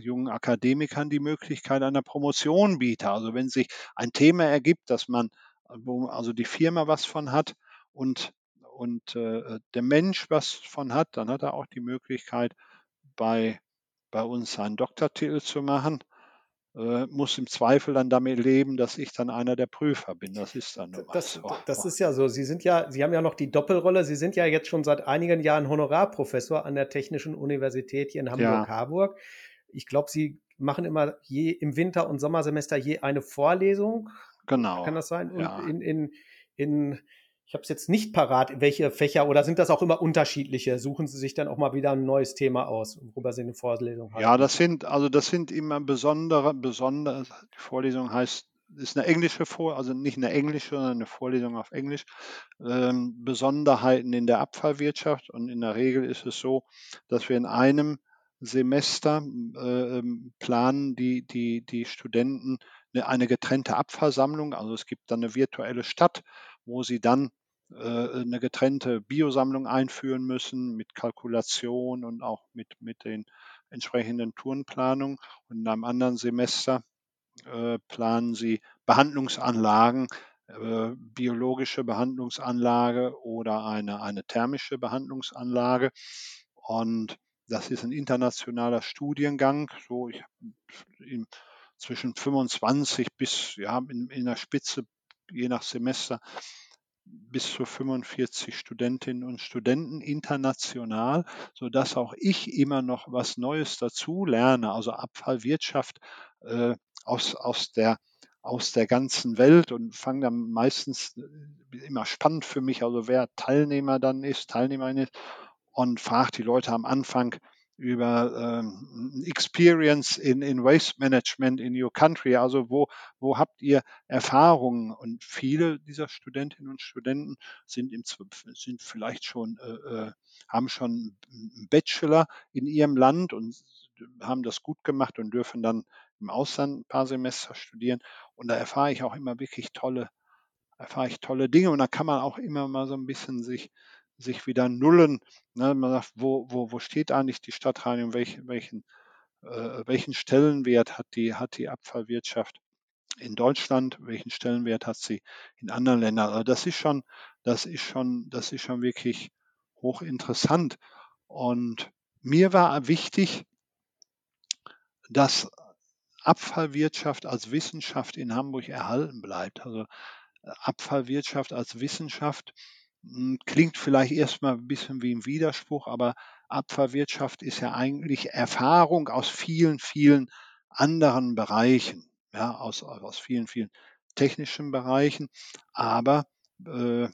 jungen Akademikern die Möglichkeit einer Promotion biete. Also wenn sich ein Thema ergibt, dass man, wo also die Firma was von hat und, und äh, der Mensch was von hat, dann hat er auch die Möglichkeit, bei, bei uns einen Doktortitel zu machen äh, muss im Zweifel dann damit leben, dass ich dann einer der Prüfer bin. Das ist dann nun mal Das, so. das ist ja so. Sie sind ja, Sie haben ja noch die Doppelrolle. Sie sind ja jetzt schon seit einigen Jahren Honorarprofessor an der Technischen Universität hier in Hamburg-Harburg. Ich glaube, Sie machen immer je im Winter- und Sommersemester je eine Vorlesung. Genau. Kann das sein? Und Ja. in, in, in ich habe es jetzt nicht parat, welche Fächer oder sind das auch immer unterschiedliche? Suchen Sie sich dann auch mal wieder ein neues Thema aus, worüber Sie eine Vorlesung halten? Ja, das sind, also das sind immer besondere, besondere, die Vorlesung heißt, ist eine englische Vor, also nicht eine englische, sondern eine Vorlesung auf Englisch. Ähm, Besonderheiten in der Abfallwirtschaft und in der Regel ist es so, dass wir in einem Semester äh, ähm, planen die, die, die Studenten eine, eine getrennte Abfallsammlung. Also es gibt dann eine virtuelle Stadt, wo sie dann äh, eine getrennte Biosammlung einführen müssen mit Kalkulation und auch mit, mit den entsprechenden Tourenplanungen. Und in einem anderen Semester äh, planen sie Behandlungsanlagen, äh, biologische Behandlungsanlage oder eine, eine thermische Behandlungsanlage. Und das ist ein internationaler Studiengang. So ich, in, zwischen 25 bis ja, in, in der Spitze, je nach Semester, bis zu 45 Studentinnen und Studenten international, sodass auch ich immer noch was Neues dazu lerne, also Abfallwirtschaft äh, aus, aus, der, aus der ganzen Welt und fange dann meistens äh, immer spannend für mich, also wer Teilnehmer dann ist, Teilnehmerin ist und fragt die Leute am Anfang, über ähm, Experience in, in Waste Management in your country. Also wo, wo habt ihr Erfahrungen? Und viele dieser Studentinnen und Studenten sind, im, sind vielleicht schon, äh, haben schon einen Bachelor in ihrem Land und haben das gut gemacht und dürfen dann im Ausland ein paar Semester studieren. Und da erfahre ich auch immer wirklich tolle, erfahre ich tolle Dinge. Und da kann man auch immer mal so ein bisschen sich sich wieder nullen. Ne? Man sagt, wo, wo, wo steht eigentlich die Stadtreinigung, welchen, welchen, äh, welchen Stellenwert hat die, hat die Abfallwirtschaft in Deutschland, welchen Stellenwert hat sie in anderen Ländern. Also das ist schon, das ist schon, das ist schon wirklich hochinteressant. Und mir war wichtig, dass Abfallwirtschaft als Wissenschaft in Hamburg erhalten bleibt. Also Abfallwirtschaft als Wissenschaft klingt vielleicht erstmal ein bisschen wie ein Widerspruch, aber Abfallwirtschaft ist ja eigentlich Erfahrung aus vielen, vielen anderen Bereichen, ja, aus, aus vielen, vielen technischen Bereichen. Aber äh,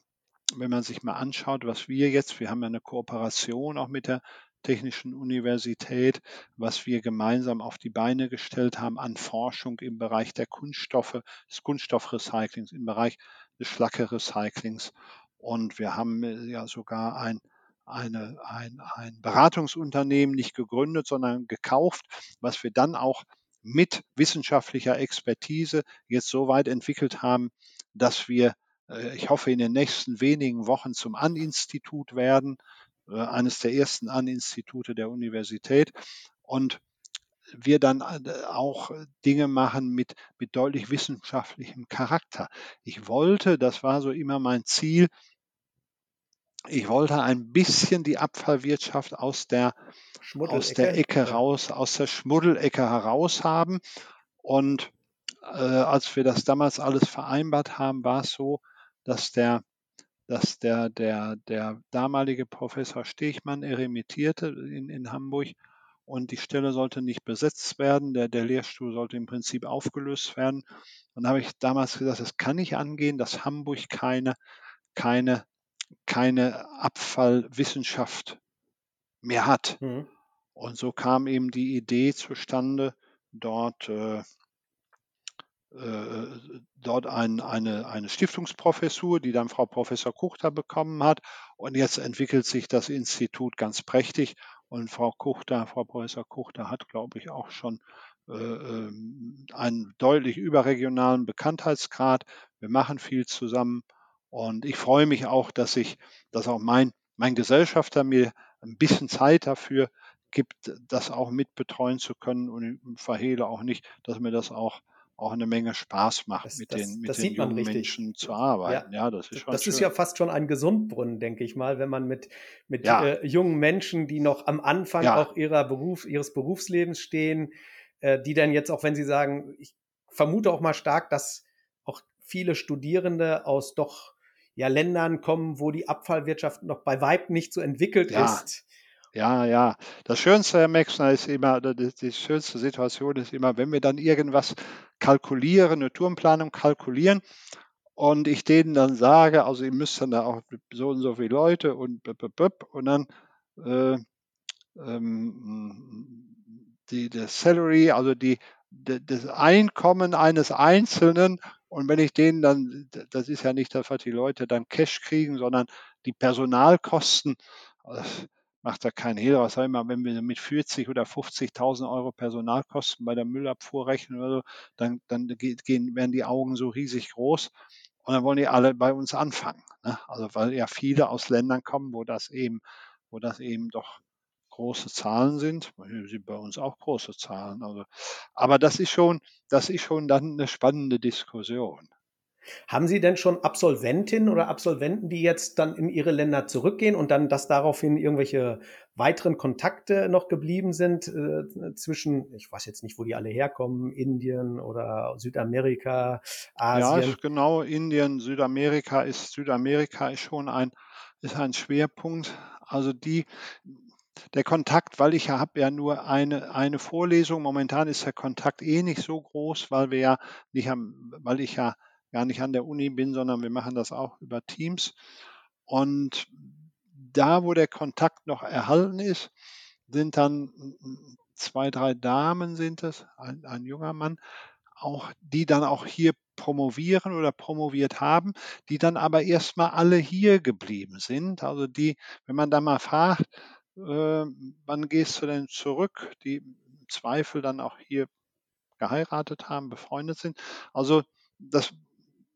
wenn man sich mal anschaut, was wir jetzt, wir haben ja eine Kooperation auch mit der Technischen Universität, was wir gemeinsam auf die Beine gestellt haben an Forschung im Bereich der Kunststoffe, des Kunststoffrecyclings, im Bereich des Schlacke-Recyclings. Und wir haben äh, ja sogar ein, eine, ein, ein Beratungsunternehmen nicht gegründet, sondern gekauft, was wir dann auch mit wissenschaftlicher Expertise jetzt so weit entwickelt haben, dass wir, äh, ich hoffe, in den nächsten wenigen Wochen zum An-Institut werden, äh, eines der ersten An-Institute der Universität. Und wir dann auch Dinge machen mit, mit deutlich wissenschaftlichem Charakter. Ich wollte, das war so immer mein Ziel, ich wollte ein bisschen die Abfallwirtschaft aus der, aus der Ecke raus, aus der Schmuddelecke heraus haben. Und äh, als wir das damals alles vereinbart haben, war es so, dass der, dass der, der, der damalige Professor Stechmann eremitierte in, in Hamburg und die Stelle sollte nicht besetzt werden. Der, der Lehrstuhl sollte im Prinzip aufgelöst werden. Und da habe ich damals gesagt, das kann nicht angehen, dass Hamburg keine, keine keine Abfallwissenschaft mehr hat. Mhm. Und so kam eben die Idee zustande, dort, äh, äh, dort ein, eine, eine Stiftungsprofessur, die dann Frau Professor Kuchter bekommen hat. Und jetzt entwickelt sich das Institut ganz prächtig. Und Frau Kuchter, Frau Professor Kuchter hat, glaube ich, auch schon äh, ähm, einen deutlich überregionalen Bekanntheitsgrad. Wir machen viel zusammen. Und ich freue mich auch, dass ich, dass auch mein, mein Gesellschafter mir ein bisschen Zeit dafür gibt, das auch mit betreuen zu können und ich verhehle auch nicht, dass mir das auch auch eine Menge Spaß macht, das, mit das, den, mit den jungen Menschen zu arbeiten. Ja, ja das ist schon Das schön. ist ja fast schon ein Gesundbrunnen, denke ich mal, wenn man mit, mit ja. äh, jungen Menschen, die noch am Anfang ja. auch ihrer Beruf, ihres Berufslebens stehen, äh, die dann jetzt auch, wenn sie sagen, ich vermute auch mal stark, dass auch viele Studierende aus doch ja Ländern kommen, wo die Abfallwirtschaft noch bei Weib nicht so entwickelt ja. ist. Ja, ja. Das Schönste, Herr Mexner, ist immer, die, die schönste Situation ist immer, wenn wir dann irgendwas kalkulieren, eine Turmplanung kalkulieren und ich denen dann sage, also ihr müsst dann da auch so und so viele Leute und und dann äh, ähm, die, das Salary, also die, das Einkommen eines Einzelnen und wenn ich denen dann, das ist ja nicht, dass die Leute dann Cash kriegen, sondern die Personalkosten, das macht da keinen Hehl Was sag ich mal, wenn wir mit 40 oder 50.000 Euro Personalkosten bei der Müllabfuhr rechnen oder so, dann, dann gehen, werden die Augen so riesig groß und dann wollen die alle bei uns anfangen. Ne? Also weil ja viele aus Ländern kommen, wo das eben, wo das eben doch große Zahlen sind. sind bei uns auch große Zahlen. Also, aber das ist schon, das ist schon dann eine spannende Diskussion. Haben Sie denn schon Absolventinnen oder Absolventen, die jetzt dann in ihre Länder zurückgehen und dann, dass daraufhin irgendwelche weiteren Kontakte noch geblieben sind äh, zwischen, ich weiß jetzt nicht, wo die alle herkommen, Indien oder Südamerika, Asien? Ja, genau, Indien, Südamerika ist, Südamerika ist schon ein, ist ein Schwerpunkt. Also die, der Kontakt, weil ich ja habe ja nur eine, eine Vorlesung. Momentan ist der Kontakt eh nicht so groß, weil wir ja nicht haben, weil ich ja gar nicht an der Uni bin, sondern wir machen das auch über Teams. Und da, wo der Kontakt noch erhalten ist, sind dann zwei, drei Damen sind es, ein, ein junger Mann, auch, die dann auch hier promovieren oder promoviert haben, die dann aber erstmal alle hier geblieben sind. Also die, wenn man da mal fragt, äh, wann gehst du denn zurück, die im Zweifel dann auch hier geheiratet haben, befreundet sind. Also das,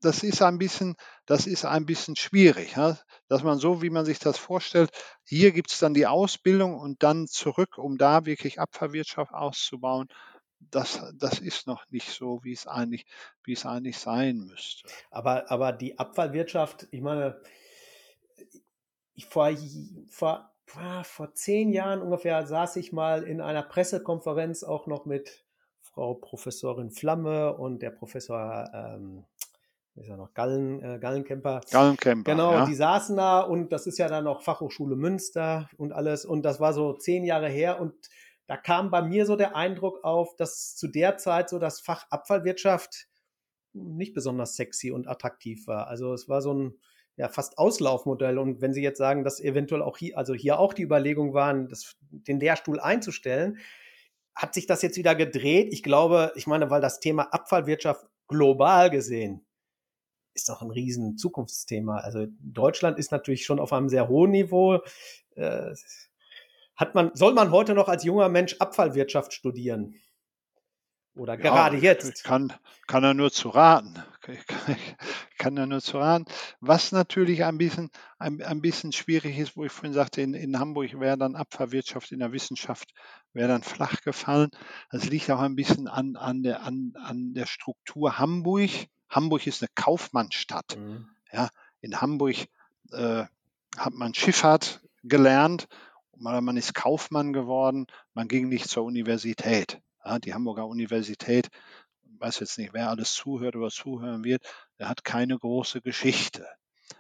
das ist ein bisschen, das ist ein bisschen schwierig, ja? dass man so, wie man sich das vorstellt, hier gibt es dann die Ausbildung und dann zurück, um da wirklich Abfallwirtschaft auszubauen. Das, das ist noch nicht so, wie es eigentlich, wie es eigentlich sein müsste. Aber, aber die Abfallwirtschaft, ich meine, ich vor, vor vor zehn Jahren ungefähr saß ich mal in einer Pressekonferenz auch noch mit Frau Professorin Flamme und der Professor, ähm, ist er noch, Gallen, äh, Gallenkemper. Gallenkemper. Genau, ja. die saßen da und das ist ja dann noch Fachhochschule Münster und alles und das war so zehn Jahre her und da kam bei mir so der Eindruck auf, dass zu der Zeit so das Fach Abfallwirtschaft nicht besonders sexy und attraktiv war. Also es war so ein, ja fast Auslaufmodell. Und wenn Sie jetzt sagen, dass eventuell auch hier, also hier auch die Überlegung waren, das, den Lehrstuhl einzustellen, hat sich das jetzt wieder gedreht? Ich glaube, ich meine, weil das Thema Abfallwirtschaft global gesehen ist doch ein riesen Zukunftsthema. Also Deutschland ist natürlich schon auf einem sehr hohen Niveau. Äh, hat man, soll man heute noch als junger Mensch Abfallwirtschaft studieren? Oder gerade ja, jetzt. Kann, kann er nur zu raten. Kann er nur zu raten. Was natürlich ein bisschen, ein, ein bisschen schwierig ist, wo ich vorhin sagte, in, in Hamburg wäre dann Abfallwirtschaft in der Wissenschaft wäre dann flach gefallen. Das liegt auch ein bisschen an, an, der, an, an der Struktur Hamburg. Hamburg ist eine Kaufmannsstadt. Mhm. Ja, in Hamburg äh, hat man Schifffahrt gelernt, man ist Kaufmann geworden, man ging nicht zur Universität. Ja, die Hamburger Universität, weiß jetzt nicht, wer alles zuhört oder zuhören wird, der hat keine große Geschichte.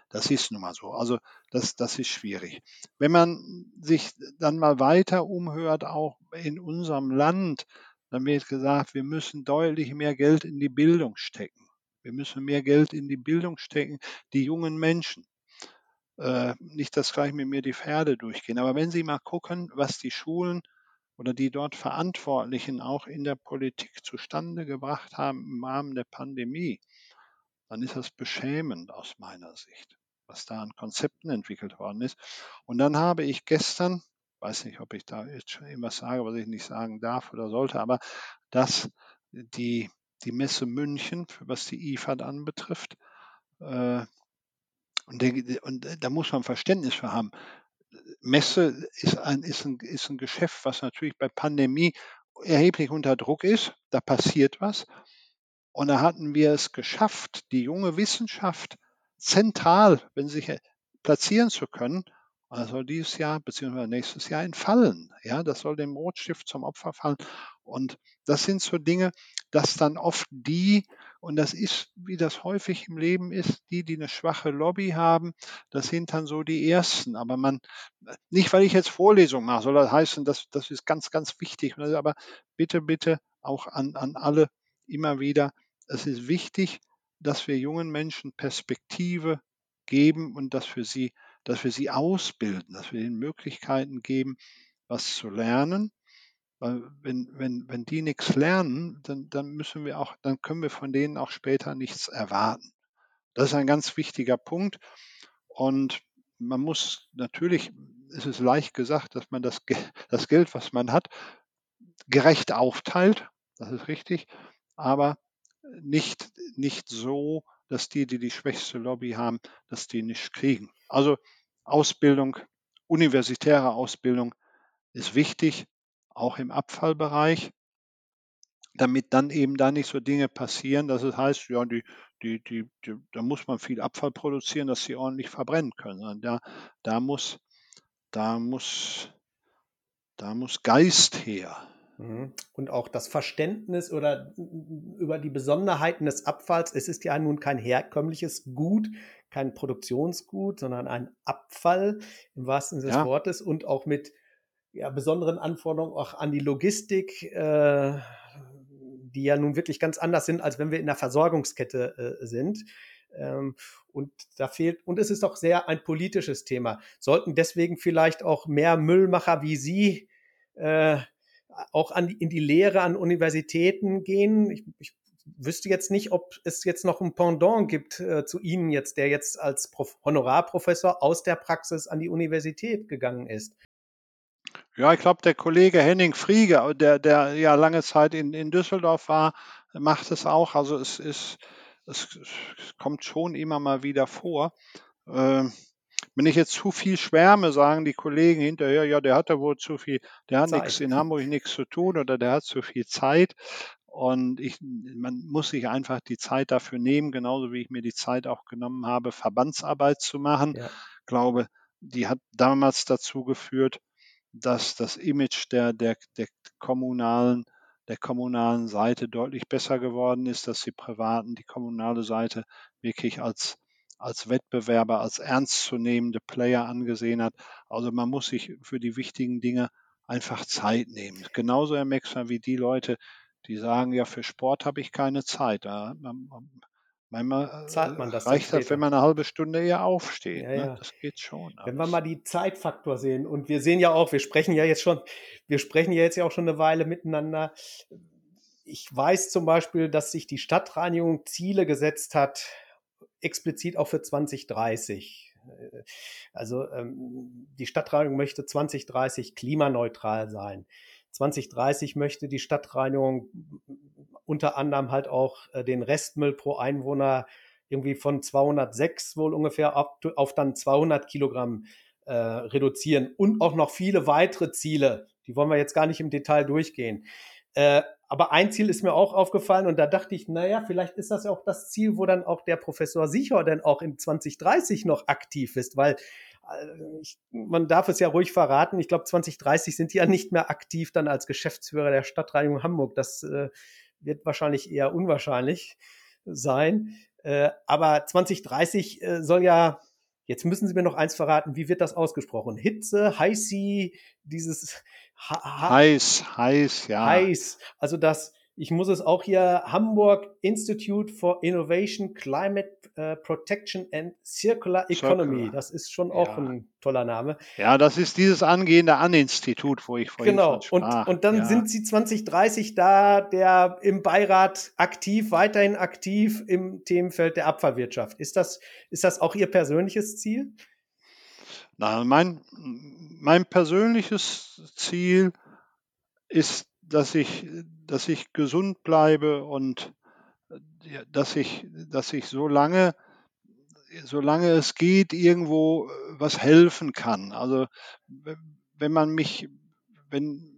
Das ist nun mal so. Also das, das ist schwierig. Wenn man sich dann mal weiter umhört, auch in unserem Land, dann wird gesagt, wir müssen deutlich mehr Geld in die Bildung stecken. Wir müssen mehr Geld in die Bildung stecken, die jungen Menschen. Äh, nicht, dass gleich mit mir die Pferde durchgehen, aber wenn Sie mal gucken, was die Schulen oder die dort Verantwortlichen auch in der Politik zustande gebracht haben im Rahmen der Pandemie, dann ist das beschämend aus meiner Sicht, was da an Konzepten entwickelt worden ist. Und dann habe ich gestern, weiß nicht, ob ich da jetzt schon irgendwas sage, was ich nicht sagen darf oder sollte, aber dass die, die Messe München, was die IFAD anbetrifft, äh, und, der, und da muss man Verständnis für haben. Messe ist ein, ist, ein, ist ein Geschäft, was natürlich bei Pandemie erheblich unter Druck ist. Da passiert was. Und da hatten wir es geschafft, die junge Wissenschaft zentral, wenn sie sich platzieren zu können. Das soll dieses Jahr bzw. nächstes Jahr entfallen. Ja, das soll dem Rotstift zum Opfer fallen. Und das sind so Dinge, dass dann oft die, und das ist, wie das häufig im Leben ist, die, die eine schwache Lobby haben, das sind dann so die Ersten. Aber man, nicht weil ich jetzt Vorlesungen mache, soll das heißen, das, das ist ganz, ganz wichtig. Aber bitte, bitte auch an, an alle immer wieder, es ist wichtig, dass wir jungen Menschen Perspektive geben und dass wir sie, dass wir sie ausbilden, dass wir ihnen Möglichkeiten geben, was zu lernen weil wenn, wenn, wenn die nichts lernen, dann, dann müssen wir auch, dann können wir von denen auch später nichts erwarten. Das ist ein ganz wichtiger Punkt. Und man muss natürlich, es ist leicht gesagt, dass man das, das Geld, was man hat, gerecht aufteilt. Das ist richtig. Aber nicht, nicht so, dass die, die die schwächste Lobby haben, dass die nicht kriegen. Also Ausbildung, universitäre Ausbildung ist wichtig, auch im Abfallbereich, damit dann eben da nicht so Dinge passieren, dass es heißt, ja, die, die, die, die, da muss man viel Abfall produzieren, dass sie ordentlich verbrennen können. Da, da muss, da muss, da muss Geist her. Mhm. Und auch das Verständnis oder über die Besonderheiten des Abfalls. Es ist ja nun kein herkömmliches Gut, kein Produktionsgut, sondern ein Abfall im wahrsten Sinne des ja. Wortes und auch mit ja, besonderen Anforderungen auch an die Logistik, äh, die ja nun wirklich ganz anders sind, als wenn wir in der Versorgungskette äh, sind. Ähm, und da fehlt, und es ist auch sehr ein politisches Thema. Sollten deswegen vielleicht auch mehr Müllmacher wie Sie äh, auch an, in die Lehre an Universitäten gehen? Ich, ich wüsste jetzt nicht, ob es jetzt noch ein Pendant gibt äh, zu Ihnen jetzt, der jetzt als Prof Honorarprofessor aus der Praxis an die Universität gegangen ist. Ja, ich glaube, der Kollege Henning Friege, der, der ja lange Zeit in, in Düsseldorf war, macht es auch. Also es ist, es, es kommt schon immer mal wieder vor. Ähm, wenn ich jetzt zu viel schwärme, sagen die Kollegen hinterher, ja, der hat da wohl zu viel, der hat nichts in Hamburg nichts zu tun oder der hat zu viel Zeit. Und ich, man muss sich einfach die Zeit dafür nehmen, genauso wie ich mir die Zeit auch genommen habe, Verbandsarbeit zu machen. Ja. Ich glaube, die hat damals dazu geführt, dass das Image der, der, der kommunalen der kommunalen Seite deutlich besser geworden ist, dass die privaten die kommunale Seite wirklich als, als Wettbewerber, als ernstzunehmende Player angesehen hat. Also man muss sich für die wichtigen Dinge einfach Zeit nehmen. Genauso, Herr Mexer, wie die Leute, die sagen, ja, für Sport habe ich keine Zeit. Da, man, Manchmal Zahlt man das reicht das, wenn man eine halbe Stunde eher aufsteht. Ja, ne? ja. Das geht schon. Wenn wir mal die Zeitfaktor sehen und wir sehen ja auch, wir sprechen ja jetzt schon, wir sprechen ja jetzt ja auch schon eine Weile miteinander. Ich weiß zum Beispiel, dass sich die Stadtreinigung Ziele gesetzt hat, explizit auch für 2030. Also ähm, die Stadtreinigung möchte 2030 klimaneutral sein. 2030 möchte die Stadtreinigung unter anderem halt auch äh, den Restmüll pro Einwohner irgendwie von 206 wohl ungefähr auf, auf dann 200 Kilogramm äh, reduzieren und auch noch viele weitere Ziele. Die wollen wir jetzt gar nicht im Detail durchgehen. Äh, aber ein Ziel ist mir auch aufgefallen und da dachte ich, naja, vielleicht ist das ja auch das Ziel, wo dann auch der Professor Sicher dann auch in 2030 noch aktiv ist, weil ich, man darf es ja ruhig verraten. Ich glaube, 2030 sind die ja nicht mehr aktiv dann als Geschäftsführer der Stadtreinigung Hamburg. Das äh, wird wahrscheinlich eher unwahrscheinlich sein. Äh, aber 2030 äh, soll ja, jetzt müssen Sie mir noch eins verraten, wie wird das ausgesprochen? Hitze, Heißi, dieses ha heiß, heiß, ja. Heiß. Also das ich muss es auch hier Hamburg Institute for Innovation, Climate uh, Protection and Circular Economy. Circular. Das ist schon auch ja. ein toller Name. Ja, das ist dieses angehende An-Institut, wo ich vorhin Genau. Und, und dann ja. sind Sie 2030 da, der im Beirat aktiv, weiterhin aktiv im Themenfeld der Abfallwirtschaft. Ist das, ist das auch Ihr persönliches Ziel? Na, mein, mein persönliches Ziel ist dass ich, dass ich gesund bleibe und dass ich, dass ich so lange, solange es geht, irgendwo was helfen kann. Also wenn man mich, wenn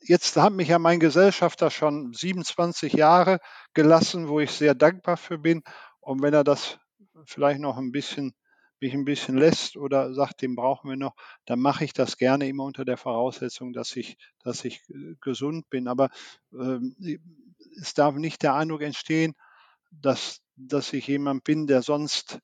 jetzt hat mich ja mein Gesellschafter schon 27 Jahre gelassen, wo ich sehr dankbar für bin. Und wenn er das vielleicht noch ein bisschen mich ein bisschen lässt oder sagt, den brauchen wir noch, dann mache ich das gerne immer unter der Voraussetzung, dass ich, dass ich äh, gesund bin. Aber ähm, es darf nicht der Eindruck entstehen, dass, dass ich jemand bin, der sonst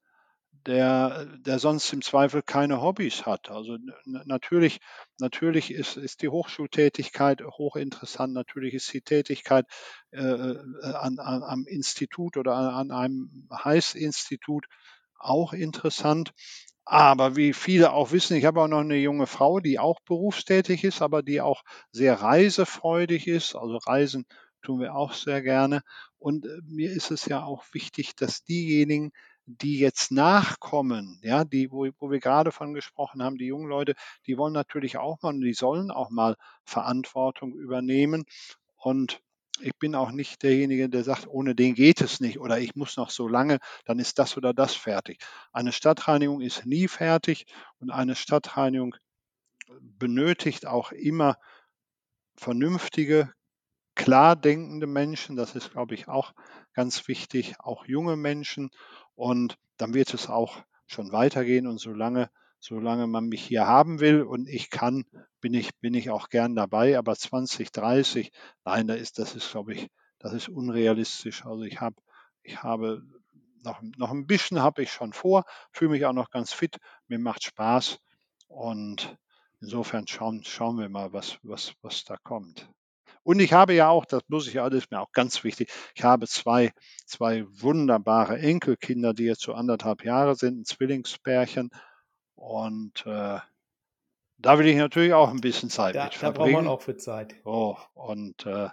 der, der sonst im Zweifel keine Hobbys hat. Also natürlich, natürlich ist, ist die Hochschultätigkeit hochinteressant, natürlich ist die Tätigkeit äh, äh an, an, am Institut oder an, an einem Heißinstitut auch interessant. Aber wie viele auch wissen, ich habe auch noch eine junge Frau, die auch berufstätig ist, aber die auch sehr reisefreudig ist. Also Reisen tun wir auch sehr gerne. Und äh, mir ist es ja auch wichtig, dass diejenigen, die jetzt nachkommen, ja, die, wo, wo wir gerade von gesprochen haben, die jungen Leute, die wollen natürlich auch mal und die sollen auch mal Verantwortung übernehmen. Und ich bin auch nicht derjenige, der sagt, ohne den geht es nicht oder ich muss noch so lange, dann ist das oder das fertig. Eine Stadtreinigung ist nie fertig und eine Stadtreinigung benötigt auch immer vernünftige, klar denkende Menschen. Das ist, glaube ich, auch ganz wichtig, auch junge Menschen. Und dann wird es auch schon weitergehen und solange solange man mich hier haben will und ich kann, bin ich, bin ich auch gern dabei. Aber 2030, nein, da ist, das ist, glaube ich, das ist unrealistisch. Also ich habe, ich habe noch, noch ein bisschen habe ich schon vor, fühle mich auch noch ganz fit, mir macht Spaß und insofern schauen, schauen wir mal, was, was, was da kommt. Und ich habe ja auch, das muss ich alles mir auch ganz wichtig, ich habe zwei, zwei wunderbare Enkelkinder, die jetzt so anderthalb Jahre sind, ein Zwillingspärchen. Und äh, da will ich natürlich auch ein bisschen Zeit ja, mit verbringen. Da braucht man auch für Zeit. Oh, und äh,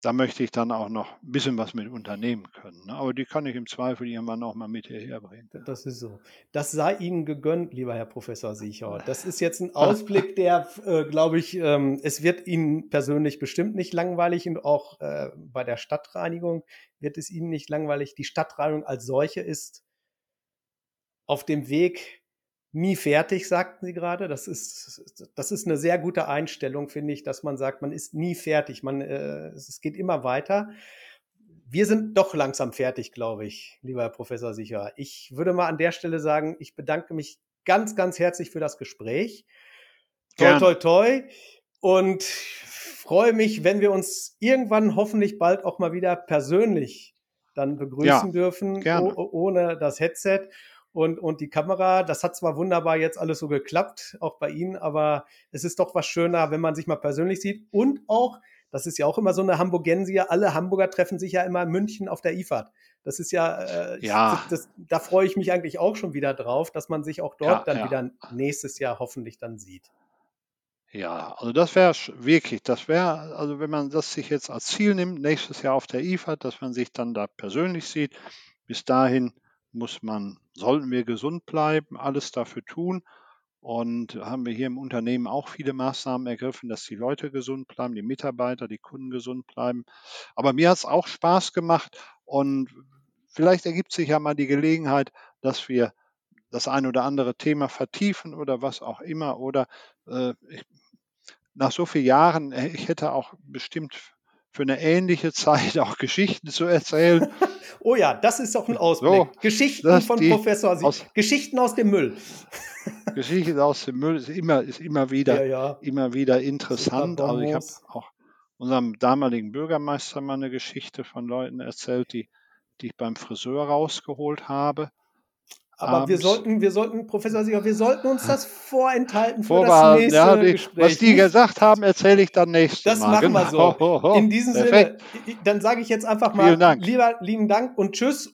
da möchte ich dann auch noch ein bisschen was mit unternehmen können. Ne? Aber die kann ich im Zweifel irgendwann auch mal mit hierher bringen. Das ist so. Das sei Ihnen gegönnt, lieber Herr Professor Sicher. Das ist jetzt ein Ausblick, der, äh, glaube ich, ähm, es wird Ihnen persönlich bestimmt nicht langweilig und auch äh, bei der Stadtreinigung wird es Ihnen nicht langweilig. Die Stadtreinigung als solche ist auf dem Weg nie fertig, sagten Sie gerade. Das ist, das ist eine sehr gute Einstellung, finde ich, dass man sagt, man ist nie fertig. Man, äh, es geht immer weiter. Wir sind doch langsam fertig, glaube ich, lieber Herr Professor Sicher. Ich würde mal an der Stelle sagen, ich bedanke mich ganz, ganz herzlich für das Gespräch. Toi, toi, toi. Und freue mich, wenn wir uns irgendwann hoffentlich bald auch mal wieder persönlich dann begrüßen ja, dürfen, ohne das Headset und, und die Kamera. Das hat zwar wunderbar jetzt alles so geklappt, auch bei Ihnen, aber es ist doch was schöner, wenn man sich mal persönlich sieht und auch, das ist ja auch immer so eine Hamburgensie, alle Hamburger treffen sich ja immer in München auf der IFAD. Das ist ja, äh, ja. Das, das, da freue ich mich eigentlich auch schon wieder drauf, dass man sich auch dort ja, dann ja. wieder nächstes Jahr hoffentlich dann sieht. Ja, also das wäre wirklich, das wäre, also wenn man das sich jetzt als Ziel nimmt, nächstes Jahr auf der IFAD, dass man sich dann da persönlich sieht. Bis dahin muss man, sollten wir gesund bleiben, alles dafür tun. Und haben wir hier im Unternehmen auch viele Maßnahmen ergriffen, dass die Leute gesund bleiben, die Mitarbeiter, die Kunden gesund bleiben. Aber mir hat es auch Spaß gemacht und vielleicht ergibt sich ja mal die Gelegenheit, dass wir das ein oder andere Thema vertiefen oder was auch immer. Oder äh, ich, nach so vielen Jahren, äh, ich hätte auch bestimmt für eine ähnliche Zeit auch Geschichten zu erzählen. oh ja, das ist doch ein Ausblick. So, Geschichten von Professor Sie aus, Geschichten aus dem Müll. Geschichten aus dem Müll ist immer, ist immer wieder, ja, ja. immer wieder interessant. Also ich habe auch unserem damaligen Bürgermeister mal eine Geschichte von Leuten erzählt, die, die ich beim Friseur rausgeholt habe. Aber wir sollten, wir sollten, Professor Sieger, wir sollten uns das vorenthalten für das nächste ja, die, Gespräch. Was die gesagt haben, erzähle ich dann nächstes das Mal. Das machen genau. wir so. In diesem Perfekt. Sinne, dann sage ich jetzt einfach mal, lieber, lieben Dank und tschüss.